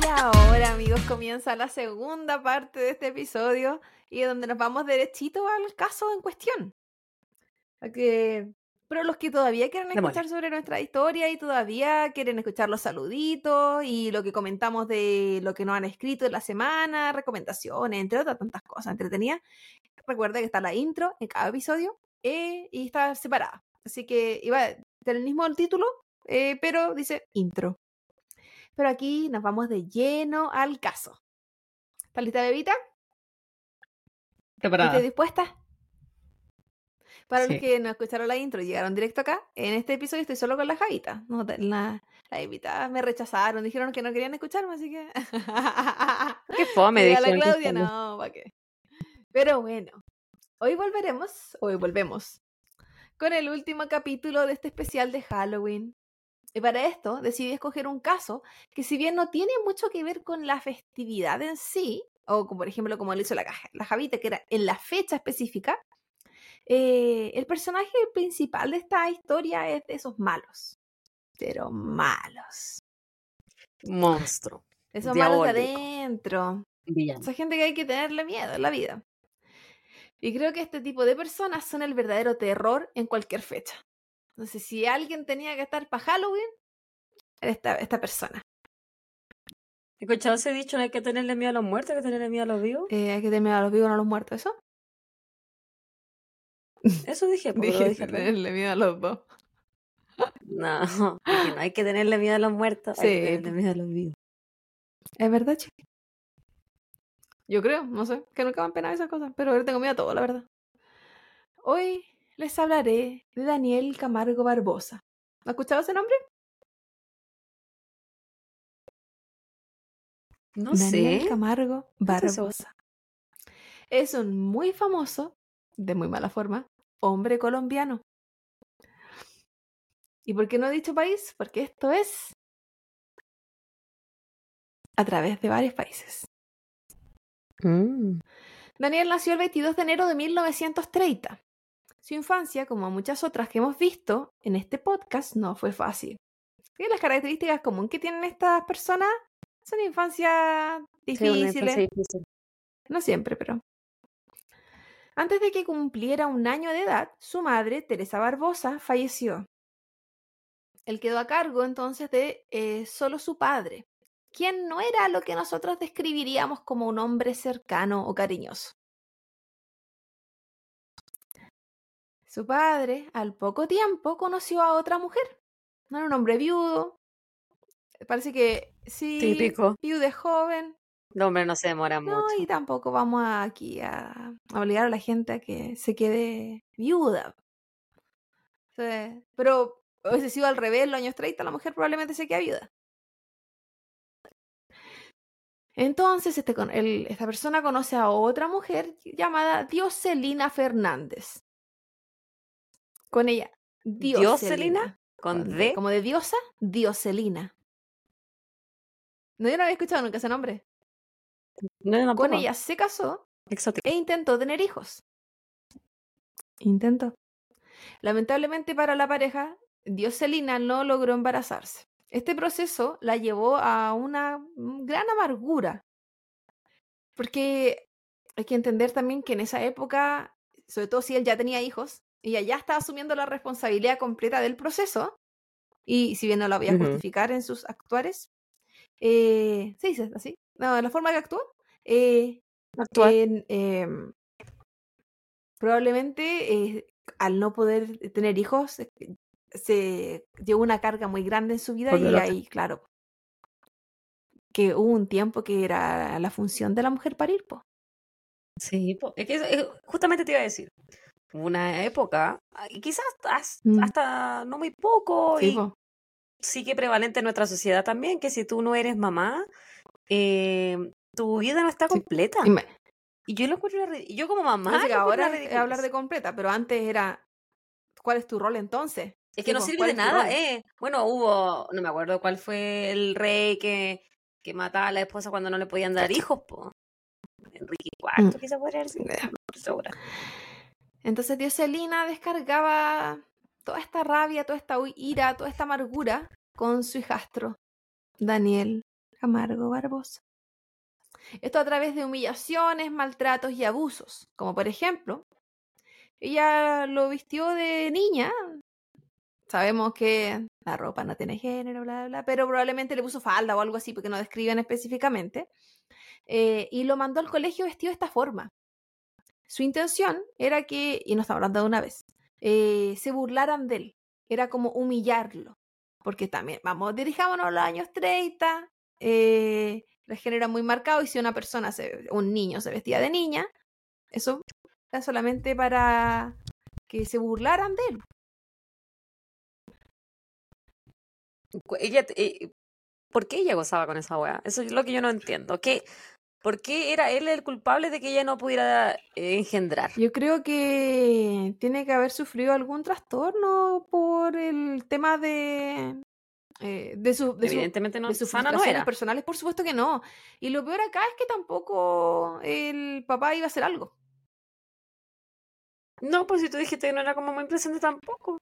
Y ahora, amigos, comienza la segunda parte de este episodio y donde nos vamos derechito al caso en cuestión. Que- Pero los que todavía quieren escuchar sobre nuestra historia y todavía quieren escuchar los saluditos y lo que comentamos de lo que nos han escrito en la semana, recomendaciones, entre otras tantas cosas entretenidas, recuerda que está la intro en cada episodio eh, y está separada. Así que iba del mismo título, eh, pero dice intro. Pero aquí nos vamos de lleno al caso. ¿Estás lista, bebita? Preparada. ¿Estás dispuesta? Para Sí. los que no escucharon la intro y llegaron directo acá, en este episodio estoy solo con la Javita. No, la, las invitadas me rechazaron, dijeron que no querían escucharme, así que. Qué fome, Y a la dijeron Claudia, no, ¿para qué? Pero bueno, hoy volveremos, hoy volvemos, con el último capítulo de este especial de Halloween. Y para esto decidí escoger un caso que si bien no tiene mucho que ver con la festividad en sí, o como por ejemplo como lo hizo la, la Javita, que era en la fecha específica, eh, el personaje principal de esta historia es de esos malos, pero malos. Monstruo. Esos malos de adentro. Villano. Esa gente que hay que tenerle miedo en la vida. Y creo que este tipo de personas son el verdadero terror en cualquier fecha. Entonces, si alguien tenía que estar para Halloween, era esta, esta persona. ¿He escuchado ese dicho? No hay que tenerle miedo a los muertos, hay que tenerle miedo a los vivos. Eh, hay que tener miedo a los vivos, no a los muertos, ¿eso? Eso dije, porque Dije, dije tenerle miedo a los dos. No, no hay que tenerle miedo a los muertos, hay que Sí. tenerle miedo a los vivos. ¿Es verdad, chico? Yo creo, no sé, que nunca me han penado esas cosas, pero ahora tengo miedo a todo, la verdad. Hoy les hablaré de Daniel Camargo Barbosa. ¿Ha escuchado ese nombre? No Daniel sé. Camargo estoy segura. Barbosa. Es un muy famoso, de muy mala forma, hombre colombiano. ¿Y por qué no he dicho país? Porque esto es a través de varios países. Mm. Daniel nació el 22 de enero de 1930. Su infancia, como muchas otras que hemos visto en este podcast, no fue fácil. Y las características comunes que tienen estas personas son infancias Sí, difíciles. infancia difícil. No siempre, pero. Antes de que cumpliera un año de edad, su madre, Teresa Barbosa, falleció. Él quedó a cargo entonces de eh, solo su padre, quien no era lo que nosotros describiríamos como un hombre cercano o cariñoso. Su padre, al poco tiempo, conoció a otra mujer. No era un hombre viudo. Parece que sí, Típico. viudo de joven, No, hombre, no se demora no, mucho. y tampoco vamos aquí a, obligar a la gente a que se quede viuda. Sea, pero hubiese sido al revés, los años 30, la mujer probablemente se queda viuda. Entonces, este, el- esta persona conoce a otra mujer llamada Dioselina Fernández. Con ella, ¿Dioselina? Dioselina. Con con D. Como de diosa, Dioselina. No, yo no había escuchado nunca ese nombre. No, Con ella se casó Exótico. e intentó tener hijos. Intentó. Lamentablemente para la pareja, Dioselina no logró embarazarse. Este proceso la llevó a una mm, gran amargura. Porque hay que entender también que en esa época, sobre todo si él ya tenía hijos, ella ya estaba asumiendo la responsabilidad completa del proceso. Y si bien no la voy a justificar en sus actuares, eh, ¿se dice así? No, en la forma que actuó. eh, en, em, probablemente eh, al no poder tener hijos se llevó una carga muy grande en su vida y ahí, claro, que hubo un tiempo que era la función de la mujer parir, po. Sí, po, es que eso- es- justamente te iba a decir. Una época, ah, y quizás hasta, Mm. hasta no muy poco, Sí, y po. sí que prevalente en nuestra sociedad también, que si tú no eres mamá, eh, tu vida no está Sí. completa. Y me- Y yo lo encuentro yo como mamá, ahora es hablar de completa, pero antes era ¿cuál es tu rol entonces? Es que Sí, no sirve ¿cuál de nada, eh. Bueno, hubo, no me acuerdo cuál fue el rey que, que mataba a la esposa cuando no le podían dar hijos, po. Enrique Mm. IV, quizá podría segura. Entonces Dioselina descargaba toda esta rabia, toda esta ira, toda esta amargura con su hijastro, Daniel Camargo Barbosa. Esto a través de humillaciones, maltratos y abusos, como por ejemplo, ella lo vistió de niña. Sabemos que la ropa no tiene género, bla, bla, pero probablemente le puso falda o algo así, porque no describen específicamente. Eh, y lo mandó al colegio vestido de esta forma. Su intención era que, y nos estamos hablando de una vez, eh, se burlaran de él. Era como humillarlo. Porque también, vamos, dirijámonos a los años 30, eh, el género era muy marcado y si una persona, se, un niño se vestía de niña, eso era solamente para que se burlaran de él. Ella, eh, ¿Por qué ella gozaba con esa weá? Eso es lo que yo no entiendo. ¿Qué, ¿Por qué era él el culpable de que ella no pudiera eh, engendrar? Yo creo que tiene que haber sufrido algún trastorno por el tema de eh, de, su, de Evidentemente no, de sus sana no era. personales, por supuesto que no. Y lo peor acá es que tampoco el papá iba a hacer algo. No, pues si tú dijiste que no era como muy presente tampoco.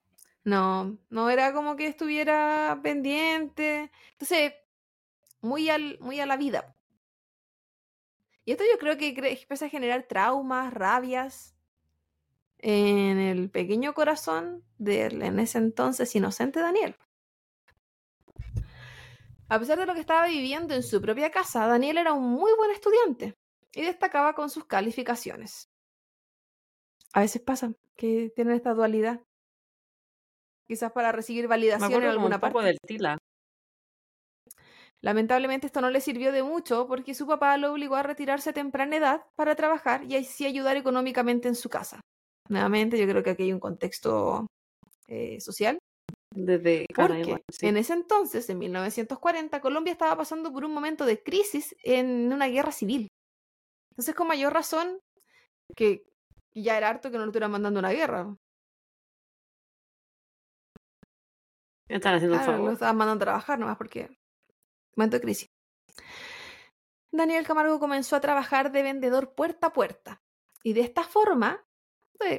No, no era como que estuviera pendiente. Entonces, muy, al, muy a la vida. Y esto yo creo que empieza a generar traumas, rabias en el pequeño corazón del en ese entonces inocente Daniel. A pesar de lo que estaba viviendo en su propia casa, Daniel era un muy buen estudiante y destacaba con sus calificaciones. A veces pasa que tienen esta dualidad. Quizás para recibir validación en alguna parte. del Tila. Lamentablemente esto no le sirvió de mucho porque su papá lo obligó a retirarse a temprana edad para trabajar y así ayudar económicamente en su casa. Nuevamente, yo creo que aquí hay un contexto eh, social. Desde Porque igual, sí. en ese entonces, en 1940, Colombia estaba pasando por un momento de crisis en una guerra civil. Entonces, con mayor razón, que ya era harto que no lo estuvieran mandando a una guerra. Están haciendo un Claro, lo favor. estaban mandando a trabajar nomás porque momento de crisis. Daniel Camargo comenzó a trabajar de vendedor puerta a puerta. Y de esta forma,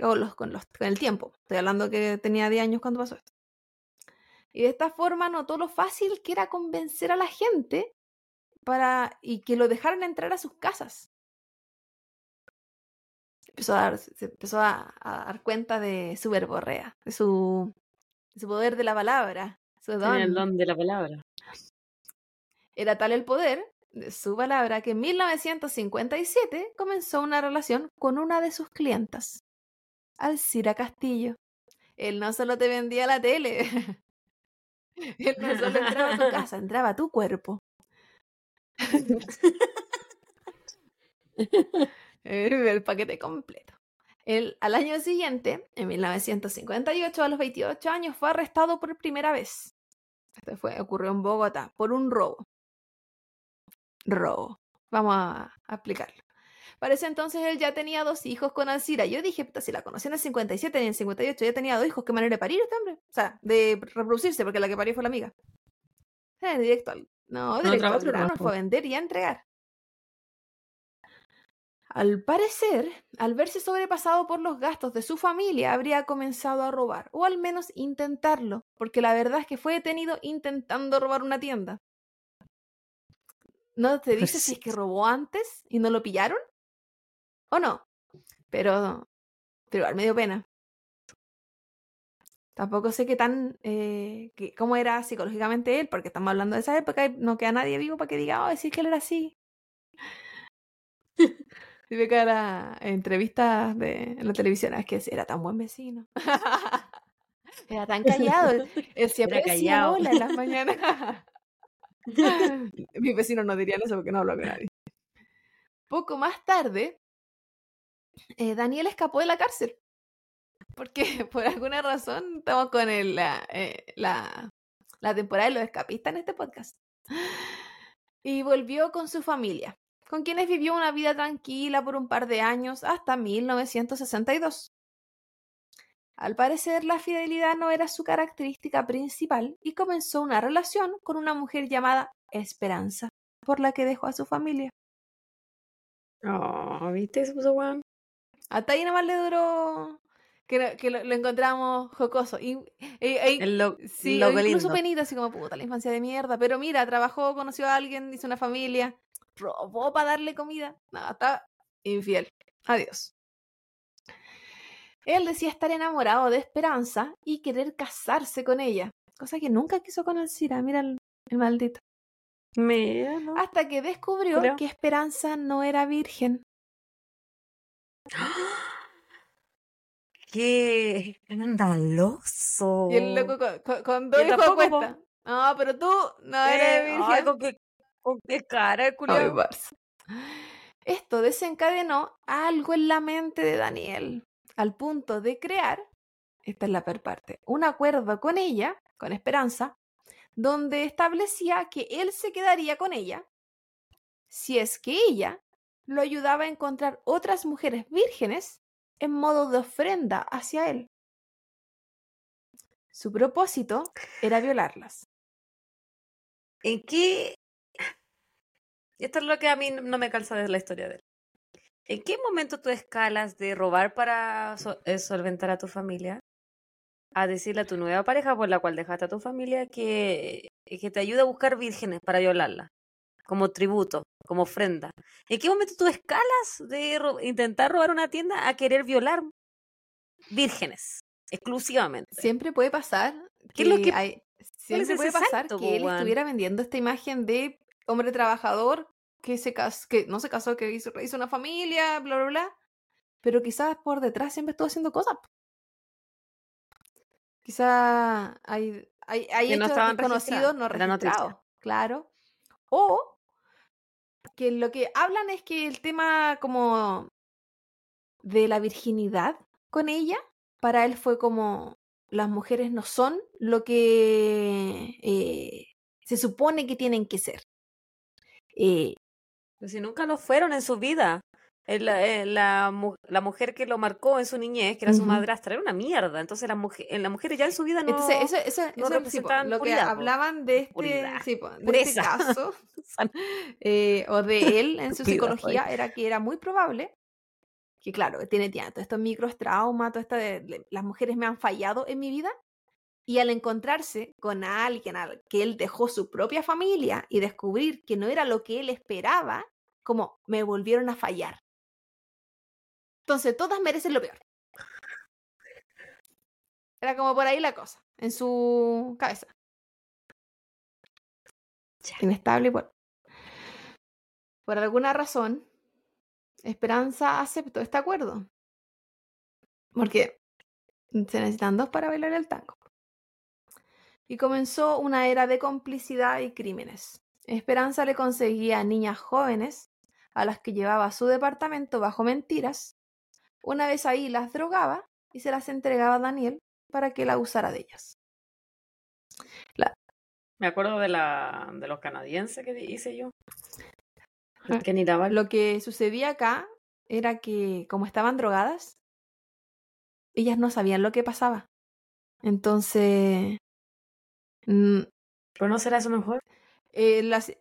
con, los, con, los, con el tiempo, estoy hablando que tenía 10 años cuando pasó esto. Y de esta forma notó lo fácil que era convencer a la gente para y que lo dejaran entrar a sus casas. Empezó a dar, se empezó a, a dar cuenta de su verborrea, de su, su poder de la palabra, su don. Tenía el don de la palabra. Era tal el poder de su palabra que en 1957 comenzó una relación con una de sus clientas, Alcira Castillo. Él no solo te vendía la tele, él no solo entraba a tu casa, entraba a tu cuerpo. el paquete completo. Él, al año siguiente, en 1958, a los 28 años, fue arrestado por primera vez. Esto fue, ocurrió en Bogotá por un robo. Robo. Vamos a, a explicarlo. Para ese entonces él ya tenía dos hijos con Alcira. Yo dije, puta, si la conocí en el 57 y en el 58 ya tenía dos hijos, ¿qué manera de parir este hombre? O sea, de reproducirse, porque la que parió fue la amiga. Directo al. No, directo al trabajo grano, fue a vender y a entregar. Al parecer, al verse sobrepasado por los gastos de su familia, habría comenzado a robar, o al menos intentarlo, porque la verdad es que fue detenido intentando robar una tienda. ¿No te dice si es que robó antes y no lo pillaron? ¿O no? Pero, pero igual me dio pena. Tampoco sé qué tan, eh, que- cómo era psicológicamente él, porque estamos hablando de esa época y no queda nadie vivo para que diga, oh, sí que él era así. Ve cara entrevistas de, en la televisión, es que era tan buen vecino. era tan callado. Él, siempre Era decía callado. hola en las mañanas. Mis vecinos no dirían eso porque no hablo con nadie. Poco más tarde, eh, Daniel escapó de la cárcel. Porque por alguna razón estamos con el, la, eh, la, la temporada de los escapistas en este podcast. Y volvió con su familia, con quienes vivió una vida tranquila por un par de años hasta 1962. Al parecer, la fidelidad no era su característica principal y comenzó una relación con una mujer llamada Esperanza, por la que dejó a su familia. Oh, ¿viste? Se puso. Hasta ahí nomás le duró que, lo- que lo, lo encontramos jocoso. Y, e- e- lo, sí, loco o incluso lindo. penita, así como puta, la infancia de mierda. Pero mira, trabajó, conoció a alguien, hizo una familia, robó para darle comida. No, está infiel. Adiós. Él decía estar enamorado de Esperanza y querer casarse con ella, cosa que nunca quiso con Alcira. Mira el, el maldito. Mira, ¿no? Hasta que descubrió Creo. que Esperanza no era virgen. ¡Qué escandaloso! Y el loco con, con- con dos hijos. No, pero tú no Eh, eres virgen. ¿con qué, con qué cara, Ay, culiao? Barça. Esto desencadenó algo en la mente de Daniel, al punto de crear, esta es la peor parte, un acuerdo con ella, con Esperanza, donde establecía que él se quedaría con ella si es que ella lo ayudaba a encontrar otras mujeres vírgenes en modo de ofrenda hacia él. Su propósito era violarlas. ¿En qué? Esto es lo que a mí no me calza de la historia de él. ¿En qué momento tú escalas de robar para so- eh, solventar a tu familia a decirle a tu nueva pareja por la cual dejaste a tu familia que, que te ayude a buscar vírgenes para violarla? Como tributo, como ofrenda. ¿En qué momento tú escalas de ro- intentar robar una tienda a querer violar vírgenes exclusivamente? Siempre puede pasar ¿Qué es lo que que- hay- siempre puede pasar que él estuviera vendiendo esta imagen de hombre trabajador que se cas- que no se casó, que hizo, hizo una familia, bla, bla, bla. Pero quizás por detrás siempre estuvo haciendo cosas. Quizás hay, hay, hay Que no hechos estaban desconocidos, no registrados, claro. O que lo que hablan es que el tema como de la virginidad con ella, para él fue como las mujeres no son lo que eh, se supone que tienen que ser. Eh, Pero si nunca lo fueron en su vida. Eh, La, la, mu- la mujer que lo marcó en su niñez, que era su Ujú. madrastra, era una mierda. Entonces las, mujer, en las mujeres ya en su vida no... Entonces, eso, eso, no eso, representaban lo que puridad, hablaban de este, Puridad. sí, de este caso, eh, o de él en su psicología, era que era muy probable que, claro, tiene, todos estos micros traumas, las mujeres me han fallado en mi vida, y al encontrarse con alguien al que él dejó su propia familia y descubrir que no era lo que él esperaba, como me volvieron a fallar. Entonces, todas merecen lo peor. Era como por ahí la cosa, en su cabeza. Inestable, bueno. Por alguna razón, Esperanza aceptó este acuerdo. Porque se necesitan dos para bailar el tango. Y comenzó una era de complicidad y crímenes. Esperanza le conseguía niñas jóvenes a las que llevaba a su departamento bajo mentiras. Una vez ahí las drogaba y se las entregaba a Daniel para que la usara de ellas. Me acuerdo de, la, de los canadienses que hice yo. Ah, Que ni la Lo que sucedía acá era que, como estaban drogadas, ellas no sabían lo que pasaba. Entonces, Pero no será eso mejor. eh, las,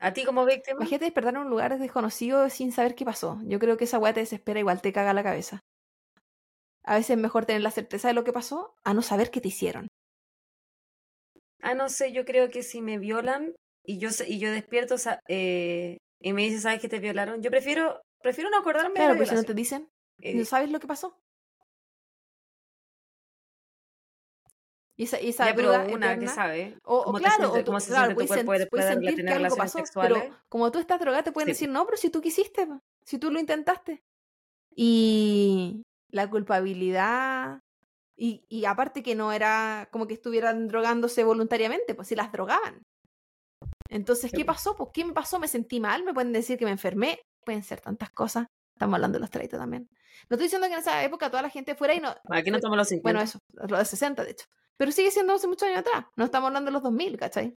A ti como víctima. imagínate despertar en un lugar desconocido sin saber qué pasó. Yo creo que esa weá te desespera, igual te caga la cabeza. A veces es mejor tener la certeza de lo que pasó a no saber qué te hicieron. Ah, no sé, yo creo que si me violan y yo y yo despierto eh, y me dicen, ¿sabes que te violaron? Yo prefiero prefiero no acordarme Claro, de la pero si no te dicen, no Eh, sabes lo que pasó. Y esa, esa ya, pero duda una que eterna- sabe. O, o cómo claro, sientes- o tú, cómo se claro, puedes, sen- puedes de sentir que algo pasó, sexuales. pero como tú estás drogada te pueden Sí. decir, no, pero si tú quisiste, po, si tú lo intentaste. Y la culpabilidad, y, y aparte que no era como que estuvieran drogándose voluntariamente, pues si las drogaban. Entonces, ¿qué pasó? Pues, ¿qué me pasó? ¿Me sentí mal? ¿Me pueden decir que me enfermé? Pueden ser tantas cosas. Estamos hablando de los 30 también. No estoy diciendo que en esa época toda la gente fuera y no, Aquí no estamos los 50. bueno, eso, lo de 60, de hecho. Pero sigue siendo hace muchos años atrás. No estamos hablando de los 2000, ¿cachai?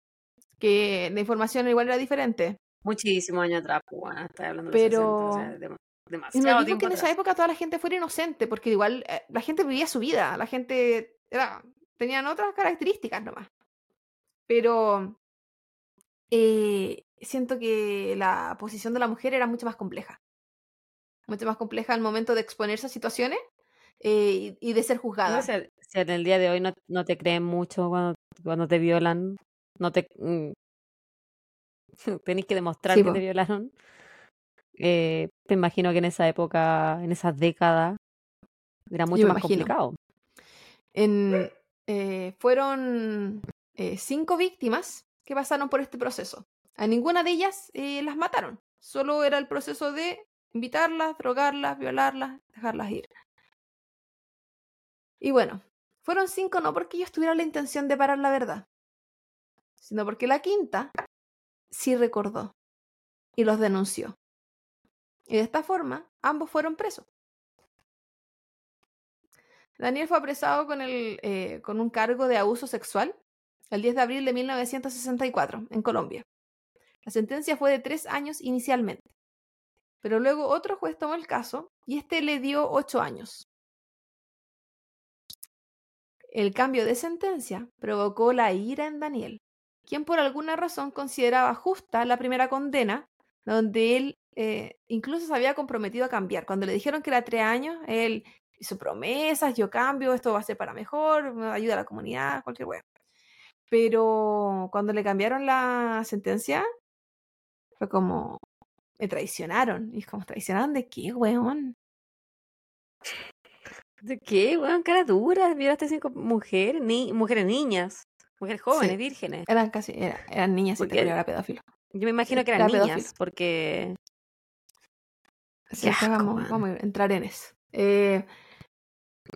Que la información igual era diferente. Muchísimos años atrás, pues, bueno, estás hablando de los Pero- 60, o sea, dem- Y demasiado no digo tiempo que en esa época toda la gente fuera inocente, porque igual eh, la gente vivía su vida, la gente era, tenían otras características nomás. Pero eh, siento que la posición de la mujer era mucho más compleja. Mucho más compleja al momento de exponerse a situaciones eh, y, y de ser No, juzgada. si, si en el día de hoy no, no te creen mucho cuando, cuando te violan, no te mm, tenés que demostrar Sí, que po. te violaron. Eh, te imagino que en esa época, en esas décadas, era mucho más imagino. complicado. En, eh, fueron eh, cinco víctimas que pasaron por este proceso. A ninguna de ellas eh, las mataron. Solo era el proceso de invitarlas, drogarlas, violarlas, dejarlas ir. Y bueno, fueron cinco no porque ellos tuvieran la intención de parar la verdad, sino porque la quinta sí recordó y los denunció. Y de esta forma, ambos fueron presos. Daniel fue apresado con, el, eh, con un cargo de abuso sexual el 10 de abril de 1964 en Colombia. La sentencia fue de tres años inicialmente, pero luego otro juez tomó el caso y este le dio ocho años. El cambio de sentencia provocó la ira en Daniel, quien por alguna razón consideraba justa la primera condena, donde él eh, incluso se había comprometido a cambiar. Cuando le dijeron que era tres años, él hizo promesas, yo cambio, esto va a ser para mejor, me ayuda a la comunidad, cualquier wea. Pero cuando le cambiaron la sentencia, fue como, me traicionaron. Y es como, ¿traicionaron de qué, weón? ¿De qué, weón? Cara dura, violaste cinco mujeres, ni mujeres niñas, mujeres jóvenes, Sí. virgenes. Eran casi, era- eran niñas y también era pedófilo. Yo me imagino Sí, que eran era niñas, pedófilo. porque que asco, vamos, vamos a entrar en eso. Eh,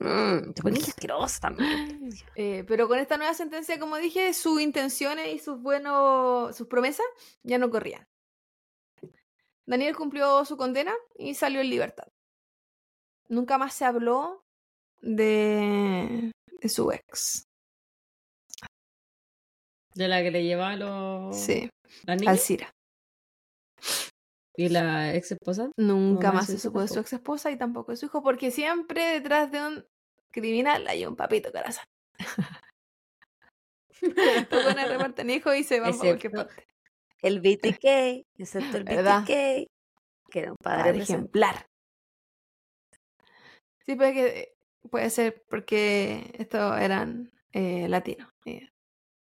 mm, te pones asquerosa también. eh, pero con esta nueva sentencia, como dije, sus intenciones y sus buenos, sus promesas ya no corrían. Daniel cumplió su condena y salió en libertad. Nunca más se habló de, de su ex. De la que le llevaba los... Sí, Alcira. y la ex esposa. Nunca más se su supo de su ex esposa y tampoco de su hijo, porque siempre detrás de un criminal hay un papito corazón. Tú pones reparten hijo y se van para cualquier parte. el BTK, excepto el ¿Verdad? BTK, que era un padre ejemplar. Sí, puede que puede ser porque estos eran eh, latinos. eh.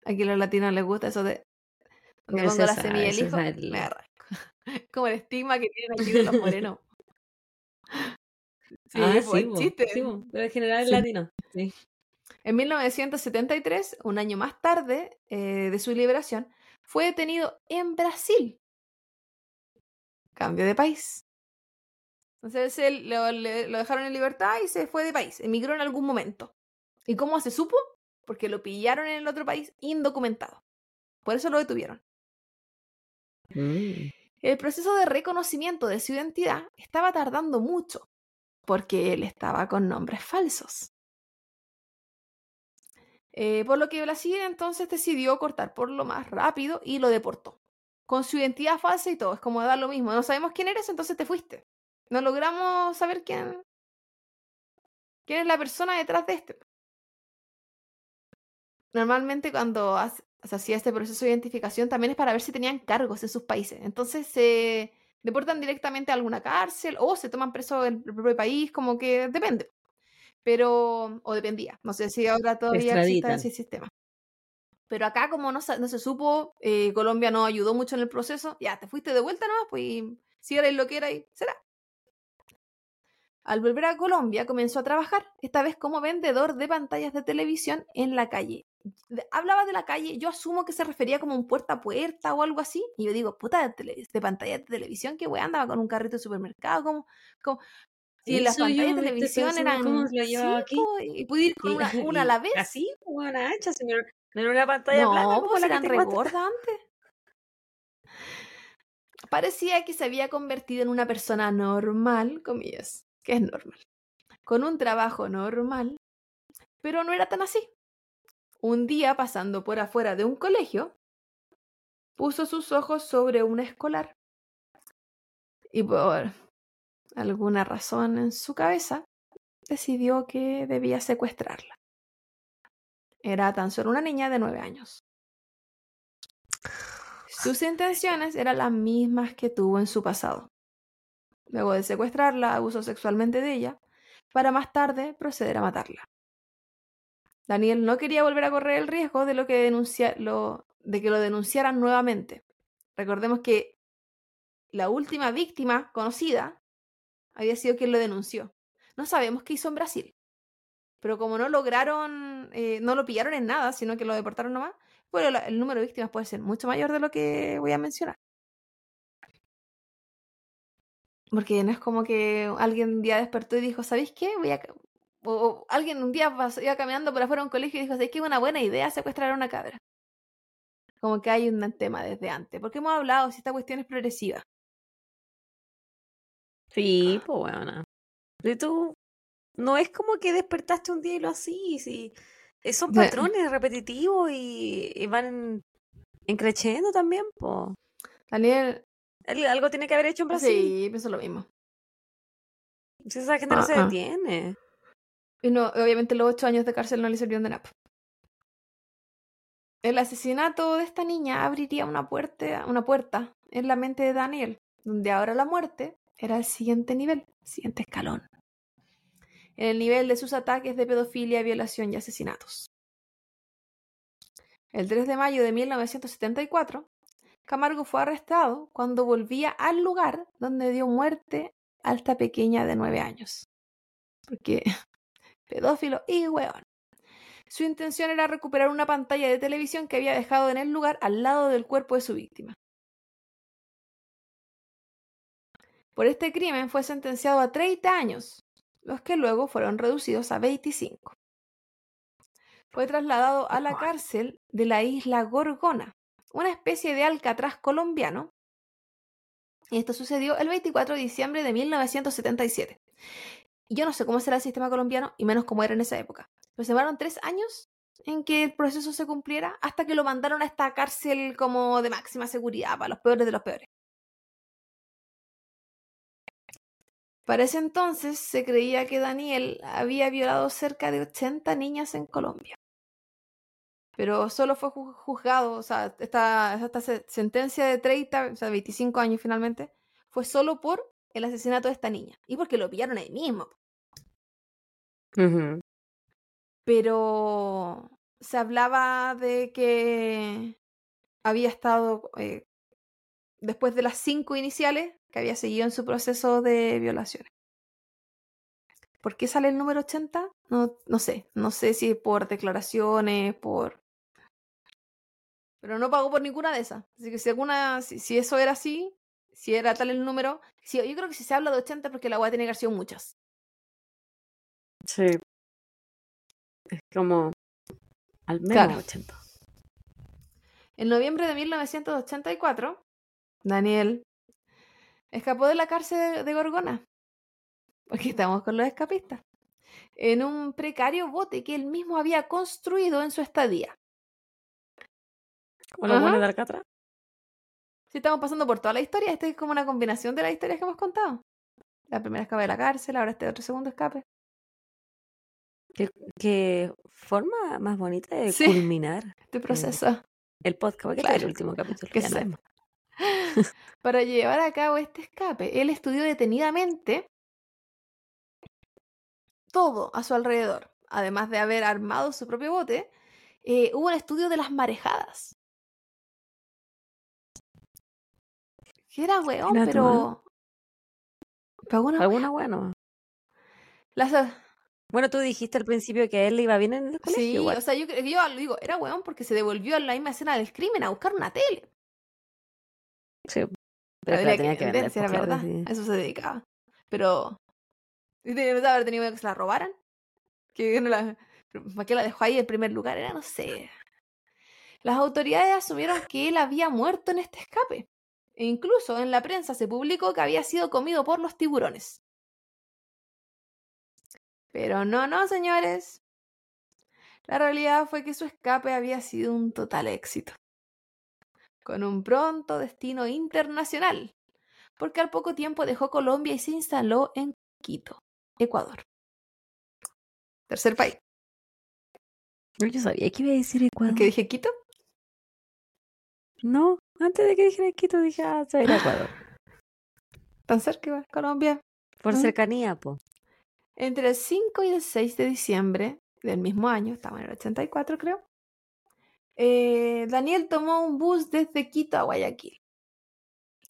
Aquí a los latinos les gusta eso de El pongo la semilla del hijo, es el- me arranco. Como el estigma que tienen aquí de los morenos. Sí, ah, sí, bo, chiste. sí, bo, pero en general es Sí. latino. Sí. En 1973, un año más tarde eh, de su liberación, fue detenido en Brasil. Cambio de país. Entonces él lo, dejaron en libertad y se fue de país. Emigró en algún momento. ¿Y cómo se supo? Porque lo pillaron en el otro país indocumentado. Por eso lo detuvieron. Mm. El proceso de reconocimiento de su identidad estaba tardando mucho, porque él estaba con nombres falsos. Eh, por lo que Brasil entonces decidió cortar por lo más rápido y lo deportó. Con su identidad falsa y todo, es como dar lo mismo. No sabemos quién eres, entonces te fuiste. No logramos saber quién, quién es la persona detrás de este. Normalmente cuando hace- se hacía este proceso de identificación también es para ver si tenían cargos en sus países. Entonces se deportan directamente a alguna cárcel o se toman preso en el propio país, como que depende. Pero, o dependía. No sé si ahora todavía existe ese sistema. Pero acá, como no, no se supo, eh, Colombia no ayudó mucho en el proceso, ya te fuiste de vuelta nomás, pues y si eres lo que era y será. Al volver a Colombia, comenzó a trabajar, esta vez como vendedor de pantallas de televisión en la calle. Hablaba de la calle, yo asumo que se refería como un puerta a puerta o algo así, y yo digo, puta, de, tele- de pantallas de televisión, que weá, andaba con un carrito de supermercado, como, como si las yo, pantallas de televisión eran cómo lo llevaba sí, aquí. po, y pude ir con Y- una, una a y la vez. Así, una ancha, señor. No era una pantalla plana No, pues eran antes. Parecía que se había convertido en una persona normal, comillas, que es normal, con un trabajo normal, pero no era tan así. Un día, pasando por afuera de un colegio, puso sus ojos sobre una escolar y por alguna razón en su cabeza decidió que debía secuestrarla. Era tan solo una niña de nueve años. Sus intenciones eran las mismas que tuvo en su pasado. Luego de secuestrarla, abusó sexualmente de ella, para más tarde proceder a matarla. Daniel no quería volver a correr el riesgo de, lo que, lo, de que lo denunciaran nuevamente. Recordemos que la última víctima conocida había sido quien lo denunció. No sabemos qué hizo en Brasil, pero como no lograron, eh, no lo pillaron en nada, sino que lo deportaron nomás, bueno, el número de víctimas puede ser mucho mayor de lo que voy a mencionar. Porque no es como que alguien un día despertó y dijo, ¿sabéis qué? Voy a... O, alguien un día iba caminando por afuera de un colegio y dijo, ¿sabéis qué? Es una buena idea secuestrar a una cabra. Como que hay un tema desde antes. Porque hemos hablado si esta cuestión es progresiva. Sí, pues bueno. Y tú, no es como que despertaste un día y lo así, sí. Eh, son patrones repetitivos y, van encreciendo también, pues. Daniel, algo tiene que haber hecho en Brasil. Sí, pienso lo mismo. Si esa gente no se detiene. Y no, obviamente los ocho años de cárcel no le sirvieron de nada. El asesinato de esta niña abriría una puerta, una puerta en la mente de Daniel, donde ahora la muerte era el siguiente nivel, el siguiente escalón. En el nivel de sus ataques de pedofilia, violación y asesinatos. El 3 de mayo de 1974, Camargo fue arrestado cuando volvía al lugar donde dio muerte a esta pequeña de nueve años. Porque pedófilo y weón. Su intención era recuperar una pantalla de televisión que había dejado en el lugar al lado del cuerpo de su víctima. Por este crimen fue sentenciado a 30 años, los que luego fueron reducidos a 25. Fue trasladado a la cárcel de la isla Gorgona, una especie de alcatraz colombiano. Y esto sucedió el 24 de diciembre de 1977. Y yo no sé cómo será el sistema colombiano, y menos cómo era en esa época. Pero llevaron tres años en que el proceso se cumpliera hasta que lo mandaron a esta cárcel como de máxima seguridad para los peores de los peores. Para ese entonces se creía que Daniel había violado cerca de 80 niñas en Colombia pero solo fue juzgado, o sea, esta, esta sentencia de 30, o sea, 25 años finalmente, fue solo por el asesinato de esta niña y porque lo pillaron ahí mismo. Pero se hablaba de que había estado, eh, después de las cinco iniciales, que había seguido en su proceso de violaciones. ¿Por qué sale el número 80? No, no sé. No sé si por declaraciones, por pero no pagó por ninguna de esas. Así que si alguna, si, eso era así, si era tal el número, si, yo creo que si se habla de 80 porque la a tener que sido muchas. Sí. Es como al menos 80. En noviembre de 1984, Daniel escapó de la cárcel de Gorgona. Porque estamos con los escapistas. En un precario bote que él mismo había construido en su estadía. ¿Como los buenos de Alcatraz? Sí, estamos pasando por toda la historia. Esta es como una combinación de las historias que hemos contado. La primera escape de la cárcel, ahora este otro segundo escape. Qué, forma más bonita de culminar este proceso. El, podcast, que el último capítulo. Que Para llevar a cabo este escape, él estudió detenidamente todo a su alrededor. Además de haber armado su propio bote, eh, hubo un estudio de las marejadas. Que era weón, pero. alguna, alguna bueno. Las... Bueno, tú dijiste al principio que a él le iba bien en el colegio. Sí, o sea, yo, yo digo, era weón porque se devolvió a la misma escena del crimen a buscar una tele. Sí, pero tenía que, vender, era verdad. A eso se dedicaba. Pero. Debe haber tenido que se la robaran. Que no la. ¿Para qué la dejó ahí en primer lugar? Era, no sé. Las autoridades asumieron que él había muerto en este escape. E incluso en la prensa se publicó que había sido comido por los tiburones. Pero no, no, señores. La realidad fue que su escape había sido un total éxito, con un pronto destino internacional, porque al poco tiempo dejó Colombia y se instaló en Quito, Ecuador. Tercer país. Yo sabía que iba a decir Ecuador. ¿Qué dije Quito? No, antes de que dijera Quito dije, ah, Ecuador. ¿Tan cerca Colombia? Por cercanía, po. Entre el 5 y el 6 de diciembre del mismo año, estaba en el 84 creo, eh, Daniel tomó un bus desde Quito a Guayaquil.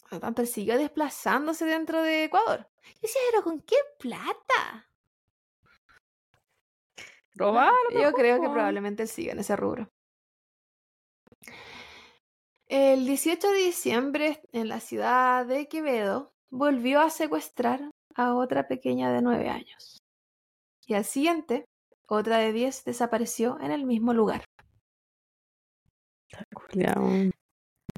Por lo tanto, él siguió desplazándose dentro de Ecuador. Y decía, pero ¿con qué plata? Robar. Yo creo que probablemente él siga en ese rubro. El 18 de diciembre, en la ciudad de Quevedo, volvió a secuestrar a otra pequeña de nueve años. Y al siguiente, otra de diez desapareció en el mismo lugar.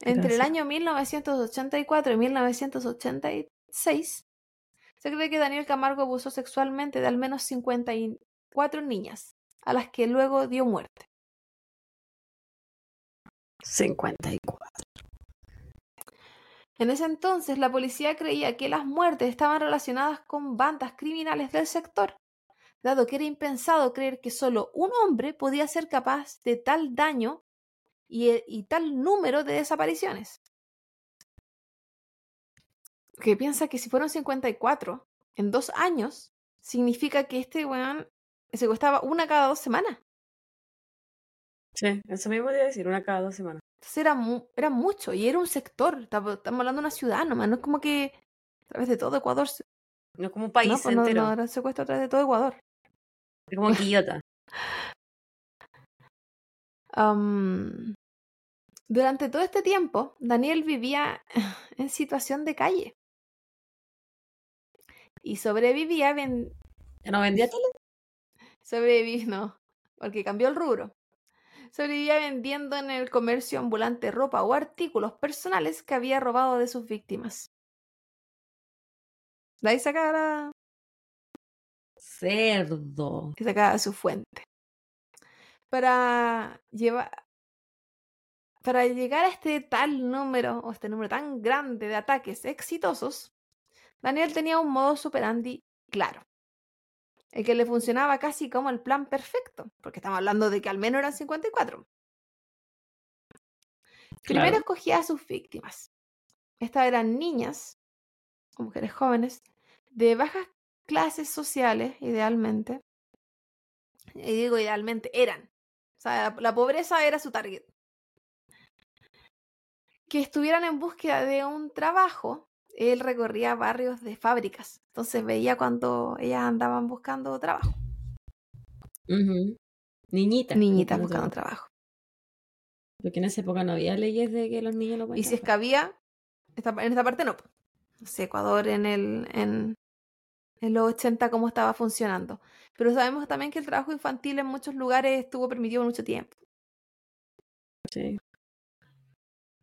Entre el año 1984 y 1986, se cree que Daniel Camargo abusó sexualmente de al menos 54 niñas, a las que luego dio muerte. 54. En ese entonces, la policía creía que las muertes estaban relacionadas con bandas criminales del sector, dado que era impensado creer que solo un hombre podía ser capaz de tal daño y, tal número de desapariciones. Que piensa que si fueron 54 en dos años, significa que este weón se costaba una cada dos semanas. Sí, eso mismo iba decir, una cada dos semanas. Entonces era, era mucho y era un sector. Estamos, hablando de una ciudad nomás, no es como que a través de todo Ecuador. No es como un país no, pues entero. No, no, era secuestro a través de todo Ecuador. Es como Quillota. durante todo este tiempo, Daniel vivía en situación de calle. Y sobrevivía. Ven... ¿Ya no vendía tele? Sobrevivía, no, porque cambió el rubro sobrevivía vendiendo en el comercio ambulante ropa o artículos personales que había robado de sus víctimas. De ahí sacaba Cerdo. Y sacaba su fuente. Para llevar... Para llegar a este tal número, o este número tan grande de ataques exitosos, Daniel tenía un modo superandi claro el que le funcionaba casi como el plan perfecto, porque estamos hablando de que al menos eran 54. Primero escogía a sus víctimas. Estas eran niñas, o mujeres jóvenes, de bajas clases sociales, idealmente. Y digo idealmente, eran. O sea, la pobreza era su target. Que estuvieran en búsqueda de un trabajo él recorría barrios de fábricas. Entonces veía cuando ellas andaban buscando trabajo. Niñitas. Niñitas buscando trabajo. Porque en esa época no había leyes de que los niños no Y si es que había, en esta parte no. No sé, Ecuador en el en, en los 80 cómo estaba funcionando. Pero sabemos también que el trabajo infantil en muchos lugares estuvo permitido mucho tiempo. Sí.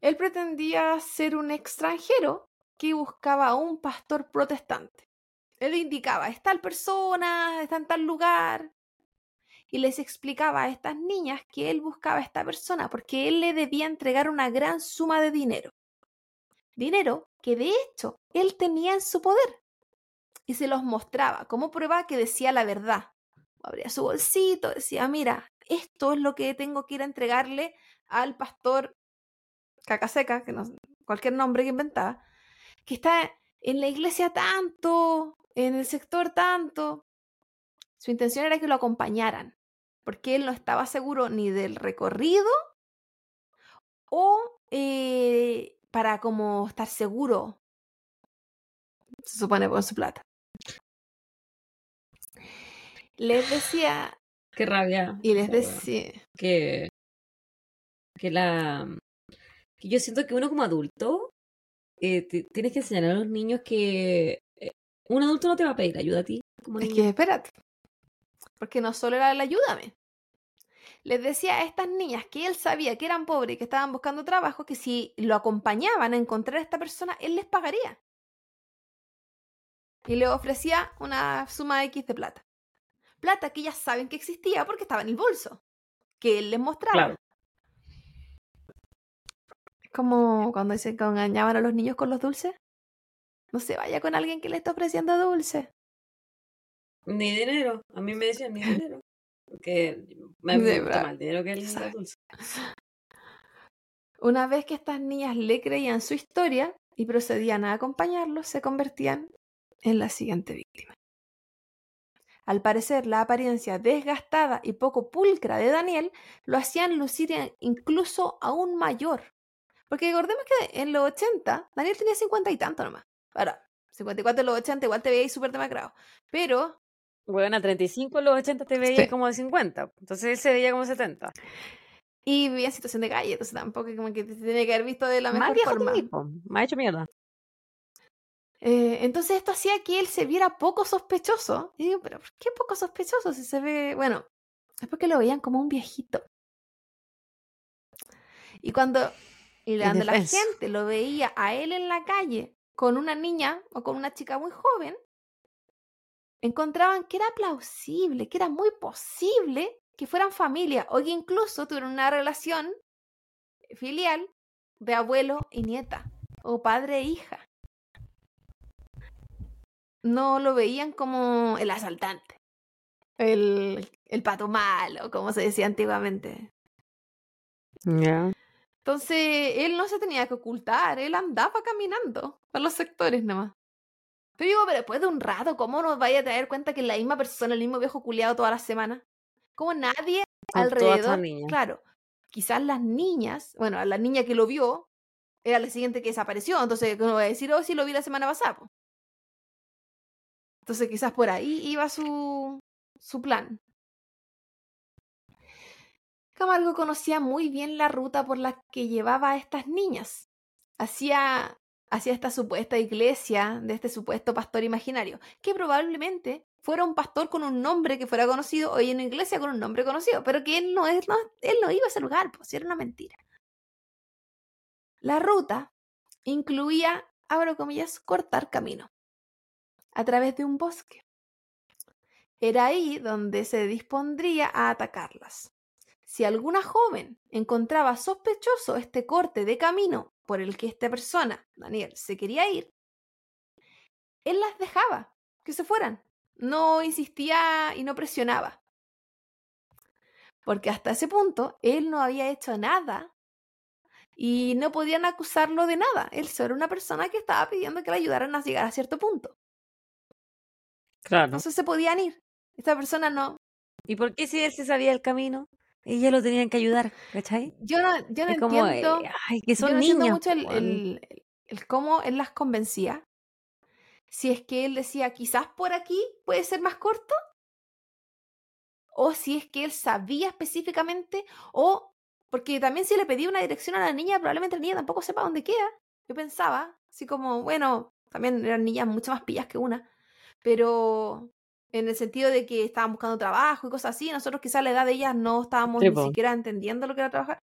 Él pretendía ser un extranjero que buscaba a un pastor protestante. Él indicaba, es tal persona, está en tal lugar. Y les explicaba a estas niñas que él buscaba a esta persona porque él le debía entregar una gran suma de dinero. Dinero que de hecho él tenía en su poder. Y se los mostraba como prueba que decía la verdad. Abría su bolsito, decía, mira, esto es lo que tengo que ir a entregarle al pastor Cacaseca, que no, cualquier nombre que inventaba, que está en la iglesia tanto, en el sector tanto. Su intención era que lo acompañaran, porque él no estaba seguro ni del recorrido o eh, para como estar seguro, se supone, con su plata. Les decía... Qué rabia. Y les decía... Que, que la... Que yo siento que uno como adulto eh, tienes que enseñar a los niños que eh, un adulto no te va a pedir ayuda a ti. Como es que espérate, porque no solo era el ayúdame. Les decía a estas niñas que él sabía que eran pobres y que estaban buscando trabajo, que si lo acompañaban a encontrar a esta persona, él les pagaría. Y le ofrecía una suma X de plata. Plata que ellas saben que existía porque estaba en el bolso, que él les mostraba como cuando dicen que engañaban a los niños con los dulces. No se vaya con alguien que le está ofreciendo dulce. Ni dinero. A mí me decían ni dinero. Porque me gusta más dinero que el dulce. Una vez que estas niñas le creían su historia y procedían a acompañarlos, se convertían en la siguiente víctima. Al parecer, la apariencia desgastada y poco pulcra de Daniel lo hacían lucir incluso aún mayor. Porque recordemos que en los 80, Daniel tenía 50 y tanto nomás. Ahora, 54 en los 80 igual te veías súper demacrado. Pero... Bueno, a 35 en los 80 te veías como de 50. Entonces él se veía como 70. Y vivía en situación de calle, entonces tampoco como que te tenía que haber visto de la mejor forma. Me ha hecho mierda. Eh, entonces esto hacía que él se viera poco sospechoso. Y digo, pero ¿por qué poco sospechoso si se ve? Bueno, es porque lo veían como un viejito. Y cuando, y cuando la gente lo veía a él en la calle con una niña o con una chica muy joven, encontraban que era plausible, que era muy posible que fueran familia o que incluso tuvieran una relación filial de abuelo y nieta o padre e hija no lo veían como el asaltante, el, el pato malo, como se decía antiguamente. Entonces, él no se tenía que ocultar, él andaba caminando por los sectores nomás. Pero digo, pero después de un rato, ¿cómo nos vaya a dar cuenta que es la misma persona, el mismo viejo culiado toda la semana? Como nadie alrededor. Claro, quizás las niñas, bueno, a la niña que lo vio, era la siguiente que desapareció, entonces, ¿cómo va a decir? Oh, sí, lo vi la semana pasada. Entonces quizás por ahí iba su, su plan. Camargo conocía muy bien la ruta por la que llevaba a estas niñas. Hacía, hacia esta supuesta iglesia de este supuesto pastor imaginario, que probablemente fuera un pastor con un nombre que fuera conocido o en una iglesia con un nombre conocido, pero que no, es, no, él no iba a ese lugar, pues era una mentira. La ruta incluía, abro comillas, cortar camino a través de un bosque. Era ahí donde se dispondría a atacarlas. Si alguna joven encontraba sospechoso este corte de camino por el que esta persona, Daniel, se quería ir, él las dejaba que se fueran. No insistía y no presionaba. Porque hasta ese punto él no había hecho nada y no podían acusarlo de nada. Él solo era una persona que estaba pidiendo que le ayudaran a llegar a cierto punto. Claro. Entonces se podían ir. Esta persona no. ¿Y por qué si él se sabía el camino? Ella lo tenían que ayudar, ¿cachai? Yo no, yo no entiendo. ay, que son yo no mucho el, el, cómo él las convencía. Si es que él decía, quizás por aquí puede ser más corto. O si es que él sabía específicamente. O porque también si le pedía una dirección a la niña, probablemente la niña tampoco sepa dónde queda. Yo pensaba, así como, bueno, también eran niñas mucho más pillas que una pero en el sentido de que estaban buscando trabajo y cosas así, nosotros quizás a la edad de ellas no estábamos ni siquiera entendiendo lo que era trabajar.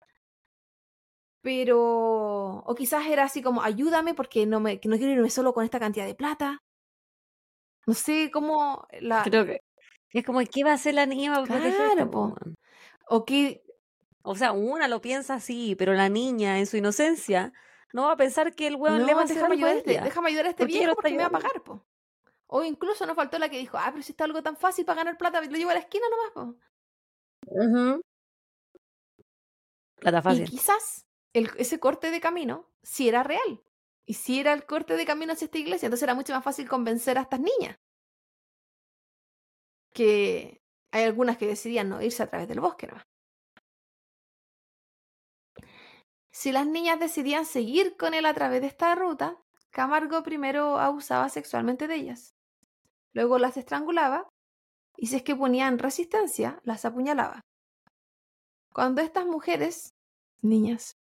Pero, o quizás era así como, ayúdame porque no, me, no quiero irme solo con esta cantidad de plata. No sé cómo la... Creo que es como, ¿qué va a hacer la niña claro, O que... O sea, una lo piensa así, pero la niña en su inocencia no va a pensar que el weón le va a hacer ayudar, este, déjame ayudar a este viejo porque me va a pagar, po. O incluso nos faltó la que dijo, ah, pero si está algo tan fácil para ganar plata, lo llevo a la esquina nomás. Plata fácil. Y quizás el, ese corte de camino sí era real. Y si era el corte de camino hacia esta iglesia, entonces era mucho más fácil convencer a estas niñas. Que hay algunas que decidían no irse a través del bosque nomás. Si las niñas decidían seguir con él a través de esta ruta, Camargo primero abusaba sexualmente de ellas luego las estrangulaba y si es que ponían resistencia, las apuñalaba. Cuando estas mujeres, niñas,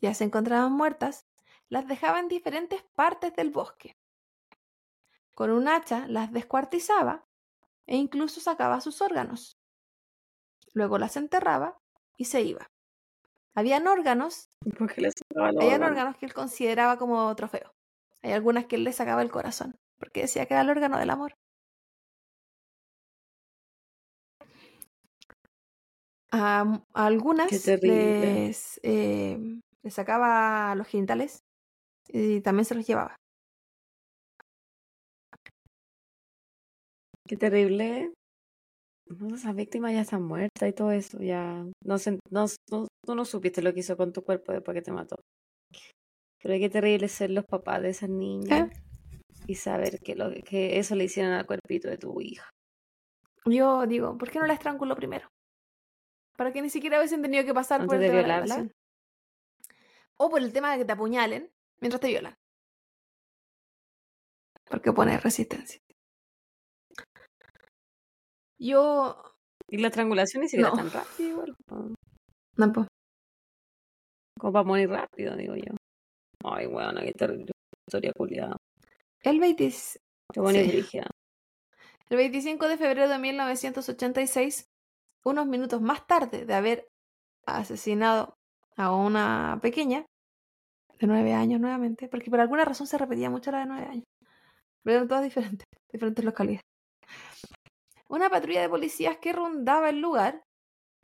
ya se encontraban muertas, las dejaba en diferentes partes del bosque. Con un hacha las descuartizaba e incluso sacaba sus órganos. Luego las enterraba y se iba. Habían órganos, habían órganos que él consideraba como trofeo. Hay algunas que él le sacaba el corazón porque decía que era el órgano del amor. A, algunas les, eh, les sacaba los genitales y también se los llevaba. Qué terrible. esa víctima ya está muerta y todo eso. Ya no, no, tú no supiste lo que hizo con tu cuerpo después que te mató. Pero qué terrible ser los papás de esas niñas. ¿Eh? Y saber que, lo, que eso le hicieron al cuerpito de tu hija. Yo digo, ¿por qué no la estranguló primero? Para que ni siquiera hubiesen tenido que pasar por Antes el de tema de la violarla. O por el tema de que te apuñalen mientras te violan. Porque pone resistencia. Yo. Y la estrangulación ni siquiera No. tan rápido igual. po. Como para morir rápido, digo yo. Ay, weón, qué historia culiada. El 20 Qué buena y Sí. brígida. El 25 de febrero de 1986, unos minutos más tarde de haber asesinado a una pequeña de nueve años nuevamente, porque por alguna razón se repetía mucho la de nueve años, pero eran todas diferentes, diferentes localidades. Una patrulla de policías que rondaba el lugar